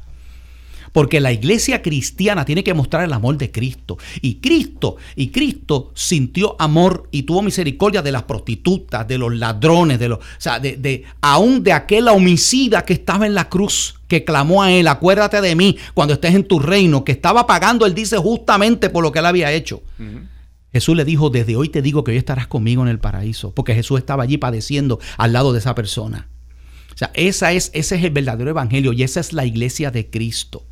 A: Porque la iglesia cristiana tiene que mostrar el amor de Cristo. Y Cristo, y Cristo sintió amor y tuvo misericordia de las prostitutas, de los ladrones, de los, o sea, de, de aún de aquel homicida que estaba en la cruz, que clamó a él, acuérdate de mí cuando estés en tu reino, que estaba pagando, él dice, justamente por lo que él había hecho. Jesús le dijo, desde hoy te digo que hoy estarás conmigo en el paraíso, porque Jesús estaba allí padeciendo al lado de esa persona. O sea, esa es, ese es el verdadero evangelio y esa es la iglesia de Cristo.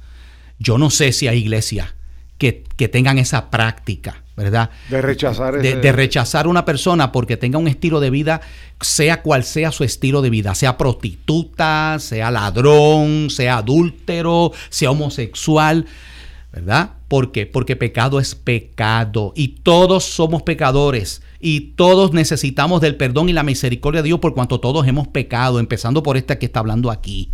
A: Yo no sé si hay iglesias que, que tengan esa práctica, ¿verdad?
D: De rechazar
A: de,
D: ese-
A: de rechazar a una persona porque tenga un estilo de vida, sea cual sea su estilo de vida, sea prostituta, sea ladrón, sea adúltero, sea homosexual, ¿verdad? ¿Por qué? Porque pecado es pecado y todos somos pecadores y todos necesitamos del perdón y la misericordia de Dios por cuanto todos hemos pecado, empezando por este que está hablando aquí.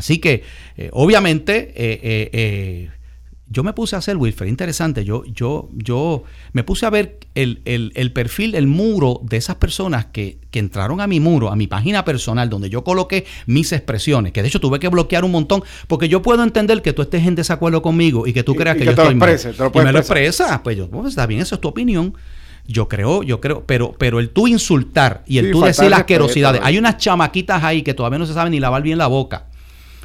A: Así que, eh, obviamente, eh, eh, yo me puse a hacer, Wilfred, interesante, yo, yo, yo me puse a ver el, el- el perfil, el muro de esas personas que, que entraron a mi muro, a mi página personal, donde yo coloqué mis expresiones, que de hecho tuve que bloquear un montón, porque yo puedo entender que tú estés en desacuerdo conmigo y que tú creas
D: y
A: que,
D: que
A: yo
D: te lo
A: estoy mal.
D: te lo
A: y me lo
D: expresar.
A: expresa, pues yo, pues, está bien, eso es tu opinión. Yo creo, yo creo, pero, pero el tú insultar y el
D: Sí,
A: tú decir las asquerosidades. Hay unas chamaquitas ahí que todavía no se saben ni lavar bien la boca.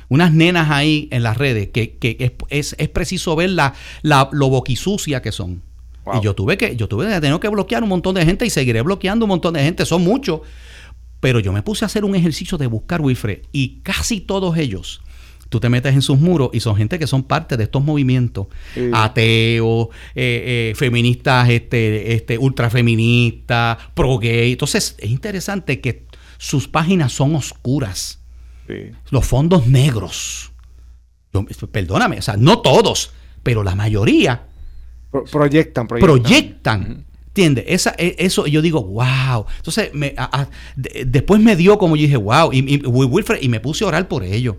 A: Unas nenas ahí en las redes que, que es, es- es preciso ver la, la- lo boquisucia que son.
D: Wow.
A: Y yo tuve que, yo tuve que tener que bloquear un montón de gente y seguiré bloqueando un montón de gente. Son muchos. Pero yo me puse a hacer un ejercicio de buscar, Wilfred, y casi todos ellos, tú te metes en sus muros y son gente que son parte de estos movimientos,
D: Sí.
A: ateos, eh, eh, feministas, este, este, ultrafeministas, pro gay. Entonces es interesante que sus páginas son oscuras,
D: Sí.
A: los fondos negros. Yo- perdóname, o sea, no todos, pero la mayoría
D: Pro- proyectan, proyectan.
A: proyectan. ¿Entiendes? Esa, e- eso yo digo, wow. Entonces, me, a- a- de- después me dio como yo dije, wow. Y, y- Wilfred, y me puse a orar por ello.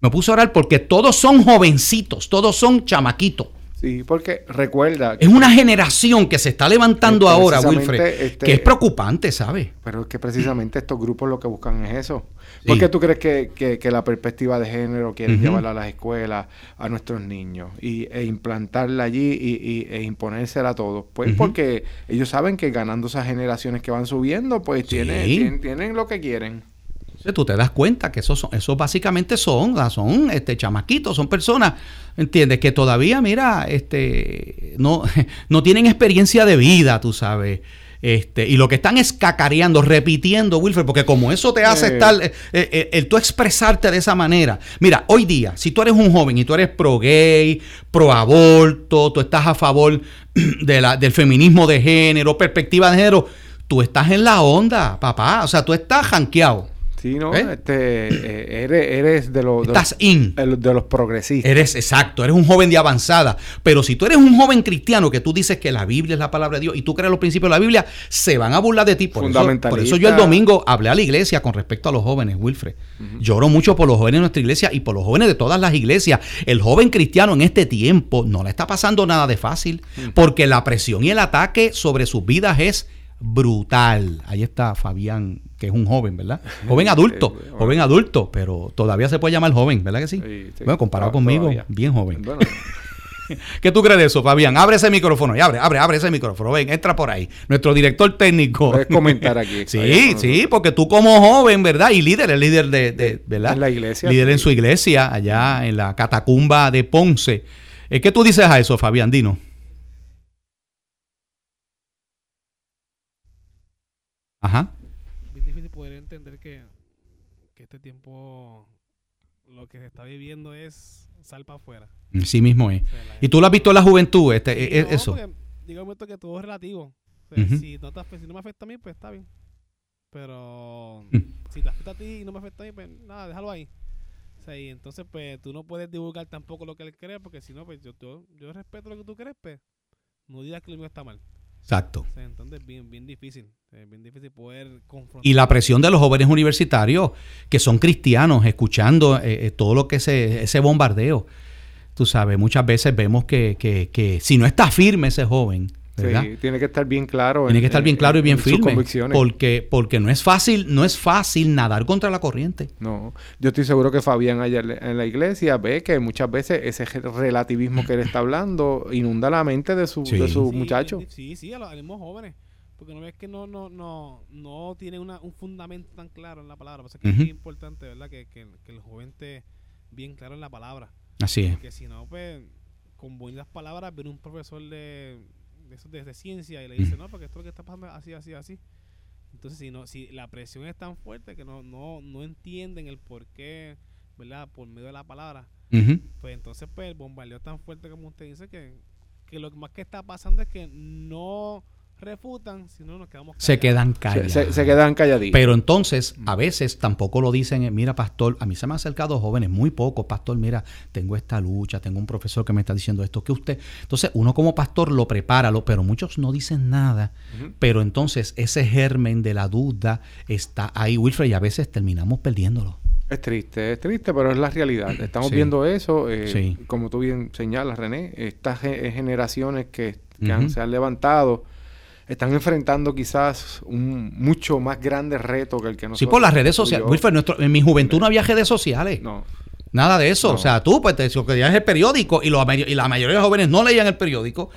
A: Me puse a orar porque todos son jovencitos, todos son chamaquitos.
D: Sí, porque recuerda,
A: Es una generación que se está levantando
D: Eh,
A: ahora, Wilfred,
D: este-
A: que es preocupante, ¿sabes?
D: pero es que precisamente estos grupos lo que buscan es eso.
A: Sí.
D: ¿Por qué tú crees que, que- que la perspectiva de género quieren llevarla a las escuelas, a nuestros niños, y, e implantarla allí y, y- e imponérsela a todos? Pues porque ellos saben que ganando esas generaciones que van subiendo, pues
A: Sí.
D: tienen, tienen, tienen lo que quieren.
A: Entonces, tú te das cuenta que esos, son, esos básicamente son, ah, son este, chamaquitos, son personas, ¿entiendes? Que todavía, mira, este, no, no tienen experiencia de vida, tú sabes. Este, y lo que están es cacareando, repitiendo, Wilfred, porque como eso te hace
D: Eh.
A: estar, eh, eh, el tú expresarte de esa manera. Mira, hoy día, si tú eres un joven y tú eres pro gay, pro aborto, tú estás a favor de la, del feminismo de género, perspectiva de género, tú estás en la onda, papá. O sea, tú estás janqueado.
D: Sí, ¿no?
A: ¿Eh?
D: Este, eh, eres, eres de, los de,
A: Estás
D: los-
A: in.
D: de los- de los progresistas.
A: Eres exacto, eres un joven de avanzada. Pero si tú eres un joven cristiano que tú dices que la Biblia es la palabra de Dios y tú crees los principios de la Biblia, se van a burlar de ti. Por eso, por eso yo el domingo hablé a la iglesia con respecto a los jóvenes, Wilfred. Lloro mucho por los jóvenes de nuestra iglesia y por los jóvenes de todas las iglesias. El joven cristiano en este tiempo no le está pasando nada de fácil porque la presión y el ataque sobre sus vidas es brutal. Ahí está Fabián, que es un joven, ¿verdad? Joven adulto, joven adulto, pero todavía se puede llamar joven, ¿verdad que sí?
D: Sí, sí.
A: Bueno, comparado
D: Ah,
A: conmigo,
D: todavía.
A: bien joven.
D: Bueno,
A: ¿Qué tú crees de eso, Fabián? Abre ese micrófono y abre, abre, abre ese micrófono. Ven, entra por ahí. Nuestro director técnico.
D: Puedes comentar aquí,
A: sí, sí, porque tú como joven, ¿verdad? Y líder, el líder de, de- ¿verdad?
D: En la iglesia,
A: Líder en su iglesia, allá en la catacumba de Ponce. Eh, ¿Qué tú dices a eso, Fabián? Dino. Ajá.
E: Es difícil poder entender que, que este tiempo lo que se está viviendo es sal para afuera.
A: Sí mismo es.
E: O sea, la
A: ¿Y tú lo has visto en la juventud? Este,
E: Sí,
A: eh, eh,
E: no,
A: eso.
E: porque Llega un momento que todo es relativo. O sea,
A: Ujú.
E: si, no te afecta- si no me afecta a mí, pues está bien. Pero
A: Mm.
E: si te afecta a ti y no me afecta a mí, pues nada, déjalo ahí. O sea, y entonces, pues tú no puedes divulgar tampoco lo que él cree, porque si no, pues yo, yo, yo respeto lo que tú crees, pues no digas que lo mío está mal.
A: Exacto.
E: O sea, entonces, bien, bien difícil. Es bien difícil poder confrontar.
A: Y la presión de los jóvenes universitarios que son cristianos, escuchando eh, eh, todo lo que se, ese bombardeo. Tú sabes, muchas veces vemos que, que- que si no está firme ese joven, ¿verdad?
D: Sí, tiene que estar bien claro.
A: Tiene
D: en-
A: que estar bien
D: en-
A: claro y bien firme.
D: convicciones.
A: Porque, porque no es fácil, no es fácil nadar contra la corriente.
D: No, yo estoy seguro que Fabián allá en la iglesia ve que muchas veces ese relativismo que él está hablando inunda la mente de su,
A: Sí.
D: de su
E: Sí,
D: muchacho.
E: Sí, sí, a los, a los jóvenes. Porque no ves que no, no, no, no tiene una, un fundamento tan claro en la palabra. Por eso es que
A: Ujú.
E: es importante, ¿verdad? Que, que, que el joven esté bien claro en la palabra.
A: Así es.
E: Porque si no, pues, con buenas palabras, viene un profesor de, de, esos de, de ciencia y le dice, no, porque esto es lo que está pasando así, así, así. Entonces, si no, si la presión es tan fuerte que no, no, no entienden el por qué, ¿verdad? Por medio de la palabra, pues entonces, pues, el bombardeo es tan fuerte como usted dice que, que lo más que está pasando es que no refutan, sino nos quedamos
A: Se quedan
D: Se,
A: callados.
D: se- se quedan calladitos.
A: Pero entonces, a veces tampoco lo dicen, eh, mira, pastor, a mí se me han acercado jóvenes, muy pocos, pastor, mira, tengo esta lucha, tengo un profesor que me está diciendo esto, que usted... Entonces, uno como pastor lo prepara, lo, pero muchos no dicen nada. Pero entonces, ese germen de la duda está ahí, Wilfred, y a veces terminamos perdiéndolo.
D: Es triste, es triste, pero es la realidad. Estamos
A: Sí.
D: viendo eso, eh,
A: Sí.
D: como tú bien señalas, René, estas ge- generaciones que, han- se han levantado están enfrentando quizás un mucho más grande reto que el que nosotros...
A: Sí, por las redes sociales. Wilfred, nuestro- en mi juventud no había redes sociales.
D: No,
A: Nada de eso.
D: No.
A: O sea, tú, pues, te, lo que leías el periódico y, los y la mayoría de los jóvenes no leían el periódico.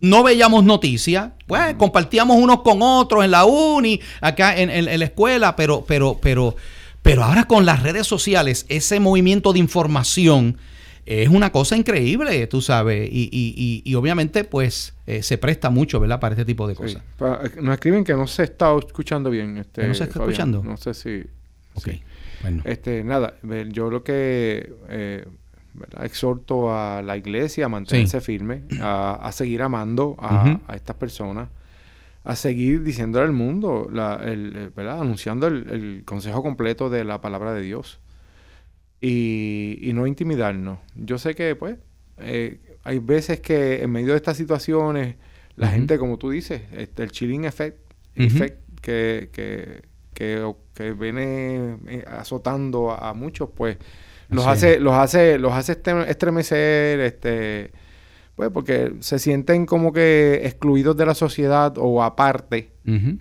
A: No veíamos noticias. Pues, compartíamos unos con otros en la uni, acá en, en- en la escuela, pero, pero, pero, pero ahora con las redes sociales, ese movimiento de información es una cosa increíble, tú sabes. Y, y- y- y obviamente, pues, eh, se presta mucho, ¿verdad?, para este tipo de
D: sí.
A: cosas.
D: Eh, nos escriben que no se está escuchando bien. Este,
A: ¿Que no se está
D: Fabián.
A: escuchando?
D: No sé si...
A: Ok.
D: sí.
A: Bueno.
D: Este, nada, ver, yo lo que eh, ¿verdad? exhorto a la iglesia a mantenerse firme, a, a seguir amando a, estas personas, a seguir diciéndole al mundo, la, el, eh, ¿verdad? anunciando el, el consejo completo de la palabra de Dios y, y no intimidarnos. Yo sé que, pues, eh, hay veces que en medio de estas situaciones, la gente, como tú dices, este, el chilling effect,
A: Ujú.
D: effect que, que, que, que viene eh, azotando a, a muchos, pues, los hace, los hace, los hace este- estremecer, este, pues, porque se sienten como que excluidos de la sociedad o aparte.
A: Ujú.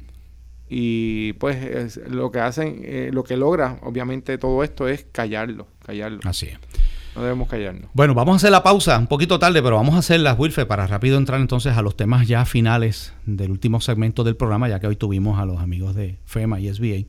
D: Y pues es- lo que hacen, eh, lo que logra, obviamente, todo esto es callarlo, callarlo.
A: Así es.
D: No debemos callarnos.
A: Bueno, vamos a hacer la pausa, un poquito tarde, pero vamos a hacerla, Wilfred, para rápido entrar entonces a los temas ya finales del último segmento del programa, ya que hoy tuvimos a los amigos de FEMA y SBA.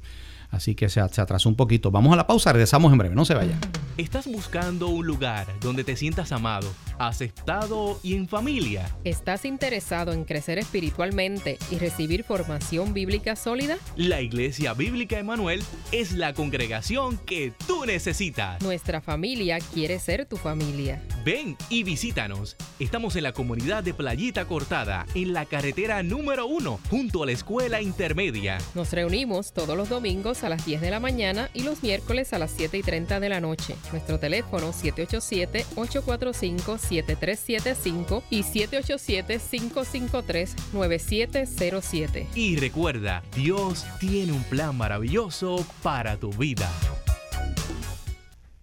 A: Así que se, se atrasó un poquito. Vamos a la pausa, regresamos en breve, no se vayan.
F: ¿Estás buscando un lugar donde te sientas amado, aceptado y en familia?
G: ¿Estás interesado en crecer espiritualmente y recibir formación bíblica sólida?
F: La Iglesia Bíblica Emanuel es la congregación que tú necesitas.
G: Nuestra familia quiere ser tu familia.
F: Ven y visítanos. Estamos en la comunidad de Playita Cortada, en la carretera número uno, junto a la escuela intermedia.
G: Nos reunimos todos los domingos a las 10 de la mañana y los miércoles a las 7 y 30 de la noche. Nuestro teléfono 787-845-7375 y 787-553-9707.
F: Y recuerda, Dios tiene un plan maravilloso para tu vida.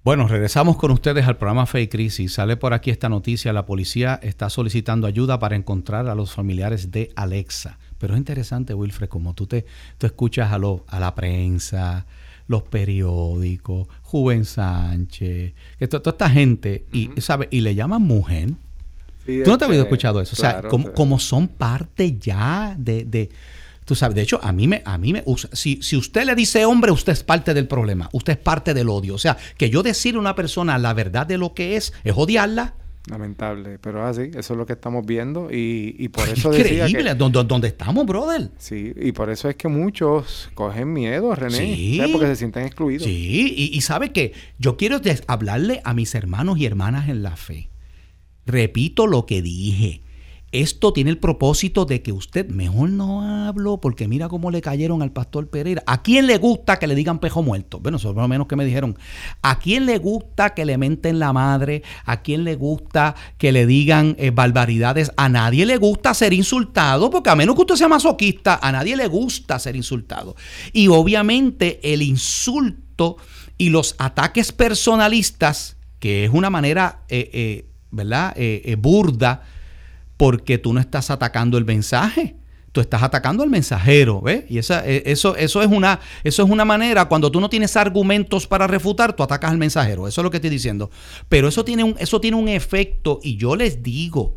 A: Bueno, regresamos con ustedes al programa Fe y Crisis. Sale por aquí esta noticia. La policía está solicitando ayuda para encontrar a los familiares de Alexa. Pero es interesante, Wilfred, como tú te tú escuchas a, lo, a la prensa, los periódicos, Juven Sánchez, que to- toda esta gente, y, ¿sabe? y le llaman mujer.
D: Sí,
A: ¿Tú no te habías escuchado eso? O sea, como, como son parte ya de, de- Tú sabes, de hecho, a mí me, a mí me usa. Si, si usted le dice hombre, usted es parte del problema. Usted es parte del odio. O sea, que yo decirle a una persona la verdad de lo que es, es odiarla.
D: Lamentable, pero así, eso es lo que estamos viendo y, y por eso decía
A: Increíble.
D: que...
A: ¿Dónde, dónde estamos, brother?
D: Sí, y por eso es que muchos cogen miedo, René,
A: Sí.
D: ¿sabes? porque se sienten excluidos.
A: Sí, y, y sabe que yo quiero hablarle a mis hermanos y hermanas en la fe. Repito lo que dije. Esto tiene el propósito de que usted mejor no hablo porque mira cómo le cayeron al pastor Pereira. ¿A quién le gusta que le digan pejo muerto? Bueno, eso es lo menos que me dijeron. ¿A quién le gusta que le menten la madre? ¿A quién le gusta que le digan eh, barbaridades? A nadie le gusta ser insultado porque a menos que usted sea masoquista, a nadie le gusta ser insultado. Y obviamente el insulto y los ataques personalistas, que es una manera, eh, eh, ¿verdad?, burda porque tú no estás atacando el mensaje. Tú estás atacando al mensajero, ¿ves? Y esa, eh, eso, eso, es una, eso es una manera, cuando tú no tienes argumentos para refutar, tú atacas al mensajero. Eso es lo que estoy diciendo. Pero eso tiene un, eso tiene un efecto, y yo les digo,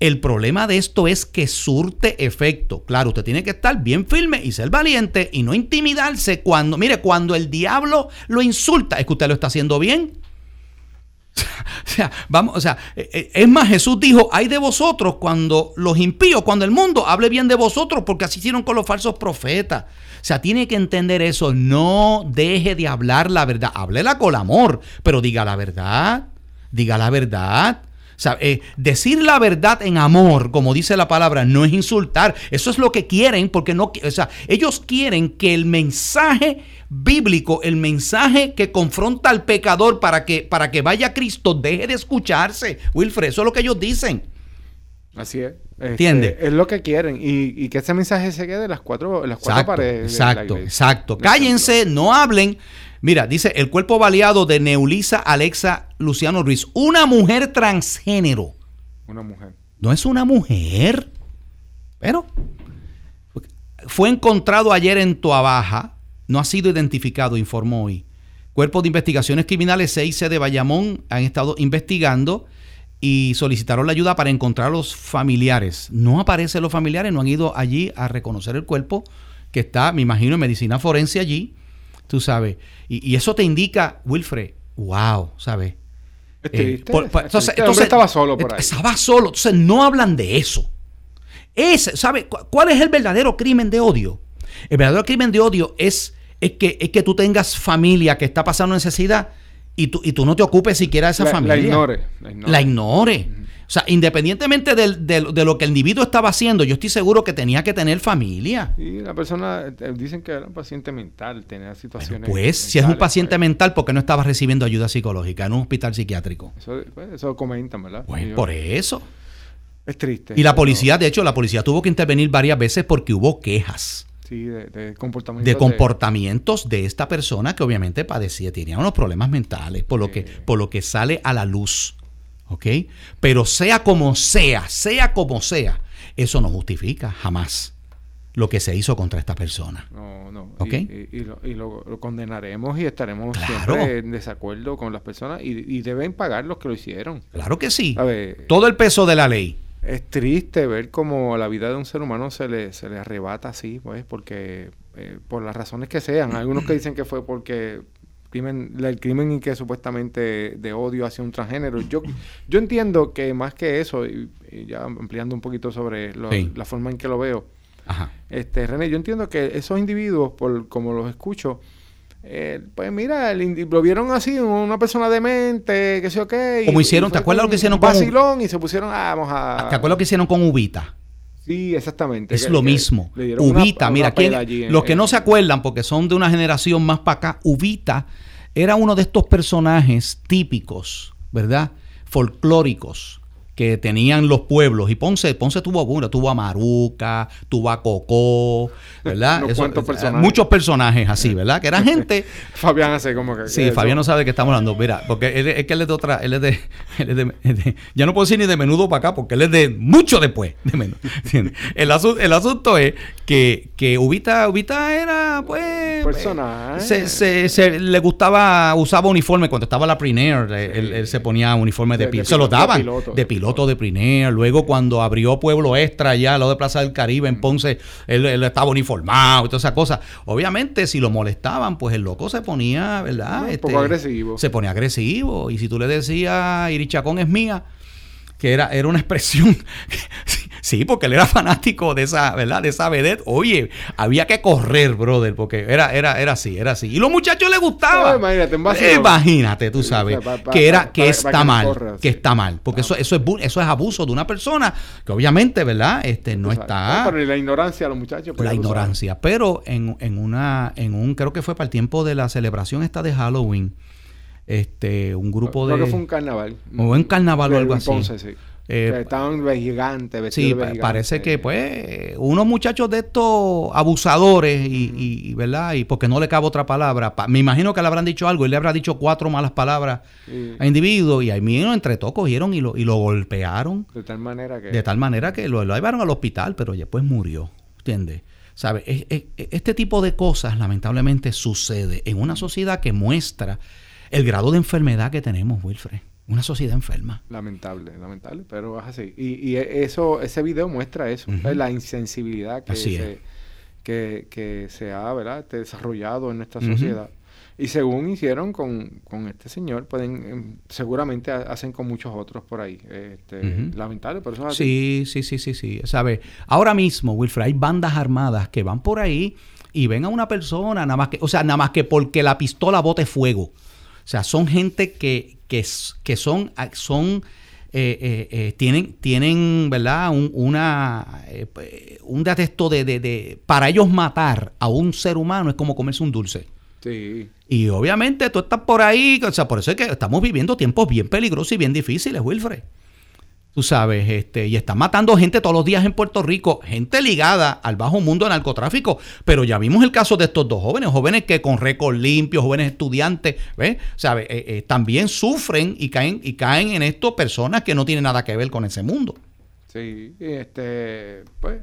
A: el problema de esto es que surte efecto. Claro, usted tiene que estar bien firme y ser valiente y no intimidarse cuando, mire, cuando el diablo lo insulta, es que usted lo está haciendo bien. O sea, vamos, o sea, eh, eh, es más, Jesús dijo, hay de vosotros cuando los impíos, cuando el mundo hable bien de vosotros, porque así hicieron con los falsos profetas. O sea, tiene que entender eso, no deje de hablar la verdad, háblela con amor, pero diga la verdad, diga la verdad. O sea, eh, decir la verdad en amor, como dice la palabra, no es insultar. Eso es lo que quieren, porque no, o sea, ellos quieren que el mensaje bíblico, el mensaje que confronta al pecador para que, para que vaya a Cristo, deje de escucharse. Wilfred, eso es lo que ellos dicen.
D: Así es. Este,
A: ¿Entiende?
D: Es lo que quieren. Y, que ese mensaje se quede en las cuatro, las cuatro paredes.
A: Exacto, exacto. Cállense, no hablen. Mira, dice el cuerpo baleado de Neulisa Alexa Luciano Ruiz. Una mujer transgénero.
D: Una mujer.
A: No es una mujer. Pero fue encontrado ayer en Tuabaja. No ha sido identificado, informó hoy. Cuerpo de Investigaciones Criminales 6 de Bayamón han estado investigando y solicitaron la ayuda para encontrar a los familiares. No aparecen los familiares, no han ido allí a reconocer el cuerpo que está, me imagino, en medicina forense allí tú sabes. Y, eso te indica, Wilfred, wow, ¿sabes?
D: Eh, entonces, estaba solo por ahí.
A: Estaba solo, entonces no hablan de eso. Ese, ¿Sabes cuál es el verdadero crimen de odio? El verdadero crimen de odio es, es, que, es que tú tengas familia que está pasando necesidad y tú, y tú no te ocupes siquiera de esa familia.
D: La ignore.
A: La ignore. O sea, independientemente de lo que el individuo estaba haciendo, yo estoy seguro que tenía que tener familia.
D: Y la persona, eh, dicen que era un paciente mental, tenía situaciones.
A: pues, si es un paciente pues. mental, ¿por qué no estaba recibiendo ayuda psicológica en un hospital psiquiátrico?
D: Eso, pues, eso comentan, ¿verdad?
A: Pues, por eso.
D: Es triste.
A: Y la policía, de hecho, la policía tuvo que intervenir varias veces porque hubo quejas.
D: Sí, de, comportamientos.
A: De comportamientos de... esta persona que obviamente padecía, tenía unos problemas mentales, por lo, que, por lo que sale a la luz. ¿ok? Pero sea como sea, sea como sea, eso no justifica jamás lo que se hizo contra esta persona.
D: No, no.
A: ¿Ok?
D: Y, lo, condenaremos y estaremos siempre en desacuerdo con las personas y, deben pagar los que lo hicieron.
A: Claro que sí. Todo el peso de la ley.
D: Es triste ver cómo la vida de un ser humano se le, se le arrebata así, pues, porque eh, por las razones que sean. Algunos que dicen que fue porque crimen, el crimen y que supuestamente de odio hacia un transgénero. Yo, yo entiendo que más que eso, y, ya ampliando un poquito sobre la forma en que lo veo, este René, yo entiendo que esos individuos, por como los escucho, eh, pues mira, lo vieron así, una persona demente, que sé yo qué.
A: Como hicieron, ¿te acuerdas lo que hicieron
D: con Basilón y se pusieron, ah, vamos a...
A: ¿Te acuerdas lo que hicieron con Ubita?
D: Sí, exactamente.
A: Es lo mismo. Ubita, mira, los que no se acuerdan, porque son de una generación más para acá, Ubita era uno de estos personajes típicos, ¿verdad? Folclóricos que tenían los pueblos. Y Ponce, Ponce tuvo alguna, tuvo a Maruca, tuvo a Cocó, ¿verdad?
D: Eh,
A: muchos personajes así, ¿verdad? Que era gente.
D: Fabián hace como que.
A: Sí, Fabián no sabe de qué estamos hablando. Mira, porque él, es que él es de otra. Él es de, él es de, Ya no puedo decir ni de menudo para acá, porque él es de mucho después. De menudo, el, asunto, el asunto es que, que Ubita, Ubita era, pues.
D: Personaje.
A: Se, se, se, le gustaba, usaba uniforme cuando estaba la Premier. Él, se ponía uniforme de, de, Se lo daban. De piloto de Priné, luego cuando abrió Pueblo Extra ya, lo de Plaza del Caribe en Ponce, él, estaba uniformado y todas esas cosas. Obviamente, si lo molestaban, pues el loco se ponía, ¿verdad?
D: un poco este, agresivo.
A: Se ponía agresivo. Y si tú le decías, Irichacón es mía, que era, era una expresión Sí, porque él era fanático de esa, ¿verdad? De esa vedette. Oye, había que correr, brother, porque era, era, era así, era así. Y los muchachos les gustaba. imagínate, imagínate, tú sabes, que era, que está mal, que está mal. Porque eso, eso es eso es abuso de una persona que obviamente, ¿verdad? Este no está.
D: pero la ignorancia los muchachos.
A: Pues, la ignorancia. Pero en, en una, en un, creo que fue para el tiempo de la celebración esta de Halloween. Este, un grupo
D: de.
A: Creo
D: que fue un carnaval.
A: O un carnaval o algo así.
D: sí
A: Eh,
D: estaban gigantes,
A: Sí,
D: gigantes.
A: parece que pues unos muchachos de estos abusadores y, y- y, verdad y porque no le cabe otra palabra, pa- me imagino que le habrán dicho algo y le habrá dicho cuatro malas palabras a individuos y ahí mismo entre todos cogieron y lo, y lo golpearon
D: de tal manera que...
A: de tal manera que lo, lo llevaron al hospital pero después murió, ¿entiendes? ¿Sabe? Es- es- Este tipo de cosas lamentablemente sucede en una sociedad que muestra el grado de enfermedad que tenemos, Wilfred. Una sociedad enferma.
D: Lamentable, lamentable, pero es así. Y, y eso, ese video muestra eso, la insensibilidad que
A: Así es.
D: se, que, que se ha ¿verdad? Desarrollado en nuestra
A: Ujú.
D: sociedad. Y según hicieron con, con este señor, pueden em, seguramente ha- hacen con muchos otros por ahí. Este,
A: Ujú.
D: Lamentable, pero eso es así.
A: Sí, sí, sí, sí, sí. ¿Sabe? Ahora mismo, Wilfred, hay bandas armadas que van por ahí y ven a una persona, nada más que, o sea, nada más que porque la pistola bote fuego. O sea, son gente que, que, son, son eh, eh, eh, tienen, tienen, ¿verdad? Un, una, eh, eh, un detesto de, de, de- Para ellos matar a un ser humano es como comerse un dulce.
D: Sí.
A: Y obviamente tú estás por ahí, o sea, por eso es que estamos viviendo tiempos bien peligrosos y bien difíciles, Wilfred. Tú sabes, este, y están matando gente todos los días en Puerto Rico, gente ligada al bajo mundo del narcotráfico. Pero ya vimos el caso de estos dos jóvenes, jóvenes que con récord limpio, jóvenes estudiantes, ¿ves? ¿Sabes? Eh, eh, también sufren y caen, y caen en esto personas que no tienen nada que ver con ese mundo.
D: Sí, este, pues,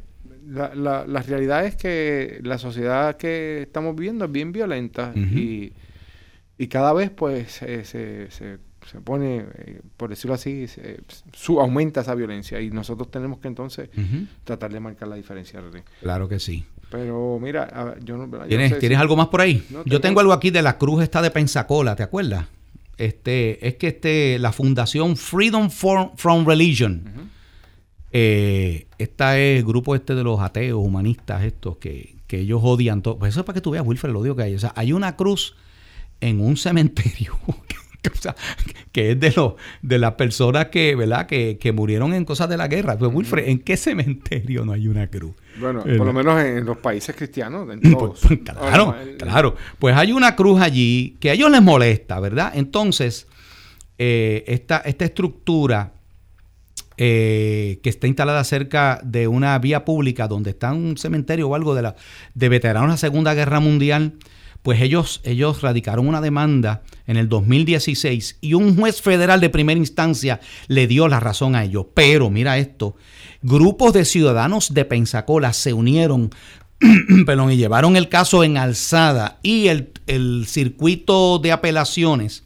D: la, la, la realidad es que la sociedad que estamos viviendo es bien violenta y, y cada vez, pues, se, se, se, se pone, eh, por decirlo así, su, aumenta esa violencia y nosotros tenemos que entonces tratar de marcar la diferencia.
A: Claro que sí.
D: Pero mira, a- yo no...
A: ¿Tienes,
D: sé
A: ¿tienes
D: si-
A: algo más por ahí?
D: No,
A: Yo
D: tengo-
A: tengo algo aquí de la cruz esta de Pensacola, ¿te acuerdas? Este, es que este, la fundación Freedom for- from Religion, eh, esta es el grupo este de los ateos, humanistas, estos que, que ellos odian todo. Pues eso es para que tú veas, Wilfred, lo odio que hay. O sea, hay una cruz en un cementerio. o sea, que es de los de las personas que, ¿verdad? Que, que murieron en cosas de la guerra. Pues Wilfred, ¿en qué cementerio no hay una cruz?
D: Bueno,
A: ¿Verdad?
D: por lo menos en, los países cristianos, en todos.
A: pues, claro,
D: el-
A: claro. Pues hay una cruz allí que a ellos les molesta, ¿verdad? Entonces, eh, esta, esta estructura eh, que está instalada cerca de una vía pública donde está un cementerio o algo de, la, de veteranos de la Segunda Guerra Mundial, pues ellos, ellos radicaron una demanda en el 2016 y un juez federal de primera instancia le dio la razón a ellos. Pero mira esto, grupos de ciudadanos de Pensacola se unieron perdón, y llevaron el caso en alzada y el, el circuito de apelaciones,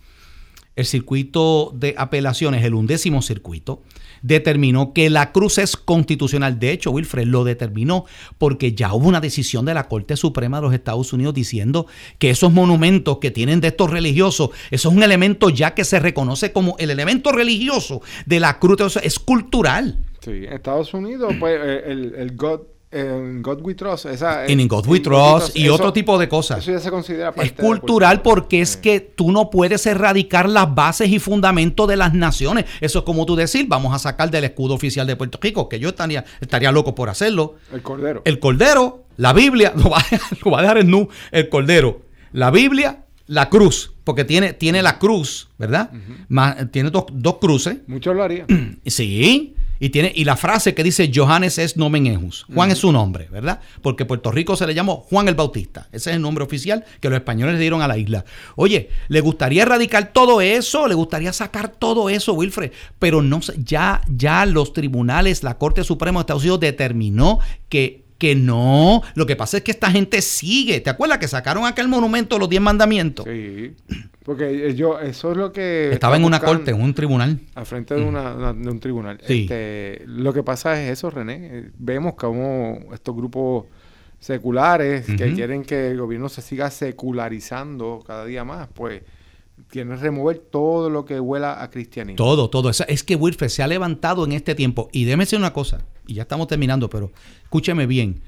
A: el circuito de apelaciones, el undécimo circuito, determinó que la cruz es constitucional. De hecho, Wilfred lo determinó porque ya hubo una decisión de la Corte Suprema de los Estados Unidos diciendo que esos monumentos que tienen de estos religiosos, eso es un elemento ya que se reconoce como el elemento religioso de la cruz, es cultural.
D: Sí, Estados Unidos, pues, eh, el, el God, en God We Trust, esa...
A: En
D: eh,
A: God We
D: en
A: Trust y
D: eso-
A: otro tipo de cosas.
D: Eso ya se considera parte
A: Es
D: de la
A: cultural
D: cultura.
A: porque es
D: Sí.
A: que tú no puedes erradicar las bases y fundamentos de las naciones. Eso es como tú decir, vamos a sacar del escudo oficial de Puerto Rico, que yo estaría, estaría loco por hacerlo.
D: El Cordero.
A: El cordero, la Biblia, lo va a dejar, lo va a dejar en nu, el cordero, la Biblia, la cruz, porque tiene, tiene la cruz, ¿verdad? Más- tiene dos, dos cruces.
D: Muchos lo harían.
A: Sí, y tiene y la frase que dice Johannes es nomen ejus. Juan es su nombre, ¿verdad? Porque Puerto Rico se le llamó Juan el Bautista. Ese es el nombre oficial que los españoles le dieron a la isla. Oye, ¿le gustaría erradicar todo eso? ¿Le gustaría sacar todo eso, Wilfred? Pero no ya ya los tribunales, la Corte Suprema de Estados Unidos determinó que que no, lo que pasa es que esta gente sigue. ¿Te acuerdas que sacaron aquel monumento de los diez mandamientos?
D: Sí. Porque yo, eso es lo que...
A: Estaba en una corte, en un tribunal.
D: Al frente de, una, una- de un tribunal.
A: Sí.
D: Este, lo que pasa es eso, René. eh, Vemos como estos grupos seculares que quieren que el gobierno se siga secularizando cada día más, pues quieren remover todo lo que huela a cristianismo.
A: Todo, todo. Es que Wilfred se ha levantado en este tiempo. Y decir una cosa, y ya estamos terminando, pero escúcheme bien.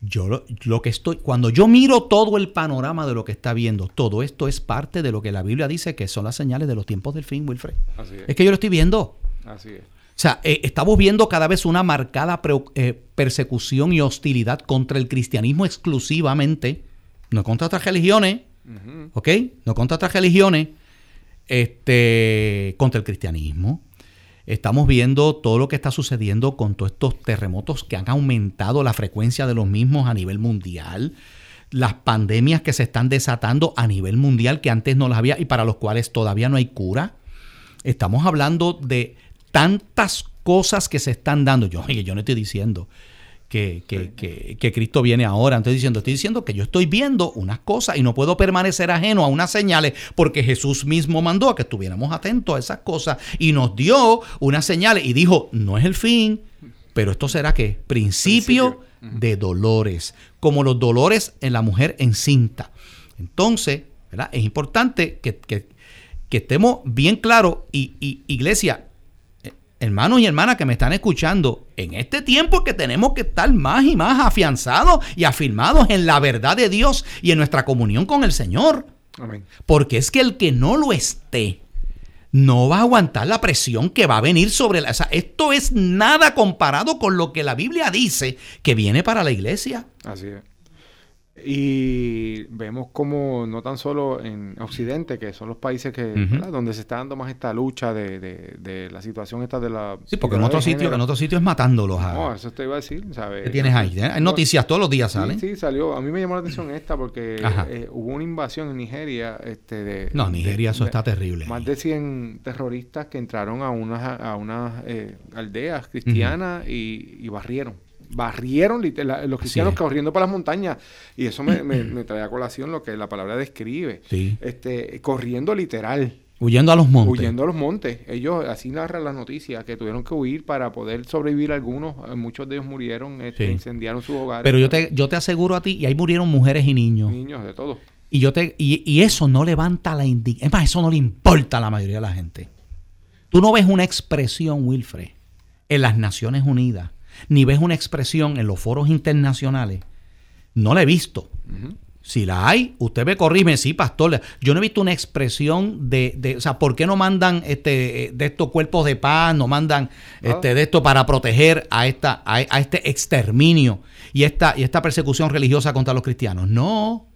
A: Yo lo, lo que estoy, cuando yo miro todo el panorama de lo que está viendo, todo esto es parte de lo que la Biblia dice que son las señales de los tiempos del fin, Wilfred.
D: Así es.
A: Es que yo lo estoy viendo.
D: Así es.
A: O sea, eh, estamos viendo cada vez una marcada eh, persecución y hostilidad contra el cristianismo exclusivamente, no contra otras religiones, ¿ok? No contra otras religiones, este, contra el cristianismo. Estamos viendo todo lo que está sucediendo con todos estos terremotos que han aumentado la frecuencia de los mismos a nivel mundial. Las pandemias que se están desatando a nivel mundial que antes no las había y para los cuales todavía no hay cura. Estamos hablando de tantas cosas que se están dando. Yo, yo no estoy diciendo que, que, Cristo viene ahora. Estoy diciendo, estoy diciendo que yo estoy viendo unas cosas y no puedo permanecer ajeno a unas señales porque Jesús mismo mandó a que estuviéramos atentos a esas cosas y nos dio unas señales y dijo, no es el fin, pero esto será que principio, de dolores, como los dolores en la mujer encinta. Entonces, ¿verdad? es importante que, que, estemos bien claros y, y iglesia, hermanos y hermanas que me están escuchando, en este tiempo que tenemos que estar más y más afianzados y afirmados en la verdad de Dios y en nuestra comunión con el Señor. Porque es que el que no lo esté, no va a aguantar la presión que va a venir sobre la... esto es nada comparado con lo que la Biblia dice que viene para la iglesia.
D: Así es. Y vemos como no tan solo en Occidente, que son los países que donde se está dando más esta lucha de, de, la situación esta de la...
A: Sí, porque en otro sitio, en otro sitio es matándolos.
D: No, eso te iba a decir. ¿sabes?
A: ¿Qué tienes ahí? Hay noticias todos los días salen.
D: Sí, salió. A mí me llamó la atención esta porque eh, hubo una invasión en Nigeria. Este, de,
A: no, Nigeria eso está terrible.
D: Más de 100 terroristas que entraron a unas, a unas eh, aldeas cristianas y, y barrieron barrieron los cristianos corriendo por las montañas. Y eso me, trae a colación lo que la palabra describe. Este, corriendo literal.
A: Huyendo a los montes.
D: Huyendo a los montes. Ellos así narran la noticia que tuvieron que huir para poder sobrevivir algunos. Eh, muchos de ellos murieron, este, incendiaron sus hogares.
A: Pero yo te, yo te aseguro a ti, y ahí murieron mujeres y niños.
D: Niños, de todo.
A: Y, yo te, y, eso no levanta la indignación. Es más, eso no le importa a la mayoría de la gente. Tú no ves una expresión, Wilfred, en las Naciones Unidas ni ves una expresión en los foros internacionales, no la he visto. Si la hay, usted me corrige, sí, pastor. Yo no he visto una expresión de, de, o sea, ¿por qué no mandan este de estos cuerpos de paz, no mandan este de esto para proteger a esta a, este exterminio y esta y esta persecución religiosa contra los cristianos? No.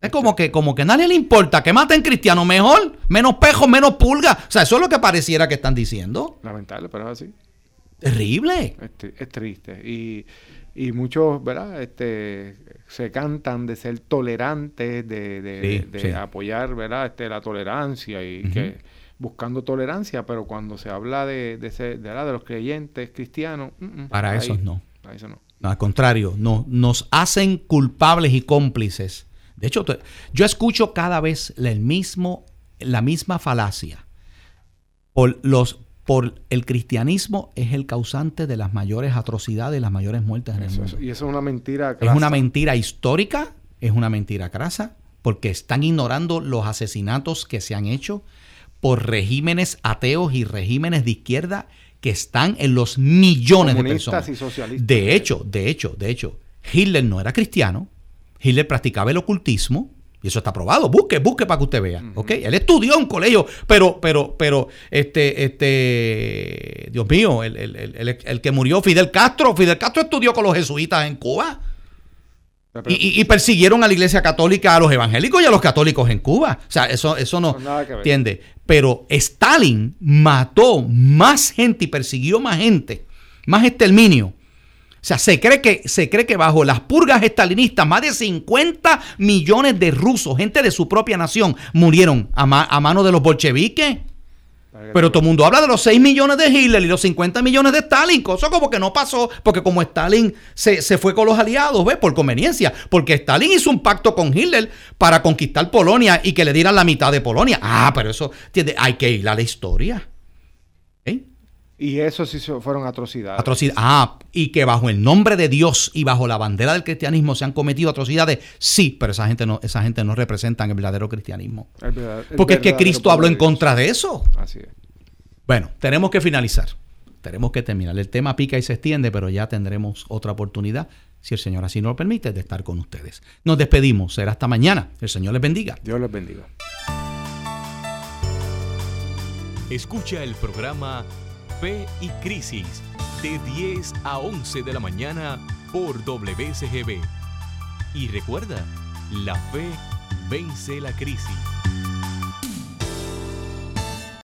A: Es como que, como que nadie le importa que maten cristianos mejor, menos pejos, menos pulgas. O sea, eso es lo que pareciera que están diciendo.
D: Lamentable, pero es así.
A: Terrible.
D: Es, triste. Y, y, muchos, ¿verdad? Este, se cantan de ser tolerantes, de, de, apoyar, ¿verdad? Este, la tolerancia y que buscando tolerancia, pero cuando se habla de, de, ser, de, de los creyentes cristianos,
A: mm, mm, para eso no.
D: Para eso no.
A: Al contrario, no, nos hacen culpables y cómplices. De hecho, yo escucho cada vez el mismo, la misma falacia. Por los por el cristianismo es el causante de las mayores atrocidades, las mayores muertes en el mundo.
D: y eso es una mentira
A: crasa. Es una mentira histórica, es una mentira crasa, porque están ignorando los asesinatos que se han hecho por regímenes ateos y regímenes de izquierda que están en los millones de personas.
D: Y socialistas.
A: De hecho, de hecho, de hecho, Hitler no era cristiano, Hitler practicaba el ocultismo, y eso está probado. Busque, busque para que usted vea. ¿Ok? Él estudió en colegio, pero, pero, pero, este, este, Dios mío, el, el, que murió, Fidel Castro, Fidel Castro estudió con los jesuitas en Cuba. y, persiguieron a la iglesia católica, a los evangélicos y a los católicos en Cuba. O sea, eso, eso no, entiende. Pero Stalin mató más gente y persiguió más gente, más exterminio o sea, se cree que, se cree que bajo las purgas estalinistas, más de 50 millones de rusos, gente de su propia nación, murieron a, a mano de los bolcheviques. Pero todo el mundo habla de los 6 millones de Hitler y los 50 millones de Stalin. Cosa como que no pasó, porque como Stalin se, fue con los aliados, ¿ves? Por conveniencia. Porque Stalin hizo un pacto con Hitler para conquistar Polonia y que le dieran la mitad de Polonia. Ah, pero eso, ¿entiendes? Hay que ir a la historia.
D: Y eso sí fueron atrocidades.
A: Atrocidades. Ah, y que bajo el nombre de Dios y bajo la bandera del cristianismo se han cometido atrocidades. Sí, pero esa gente no, esa gente no representa el verdadero cristianismo. Porque es que Cristo habló en contra de eso.
D: Así es.
A: Bueno, tenemos que finalizar. Tenemos que terminar. El tema pica y se extiende, pero ya tendremos otra oportunidad, si el Señor así nos lo permite, de estar con ustedes. Nos despedimos. Será hasta mañana. El Señor les bendiga.
D: Dios les bendiga.
F: Escucha el programa Fe y Crisis de 10 a 11 de la mañana por WCGB. Y recuerda, la fe vence la crisis.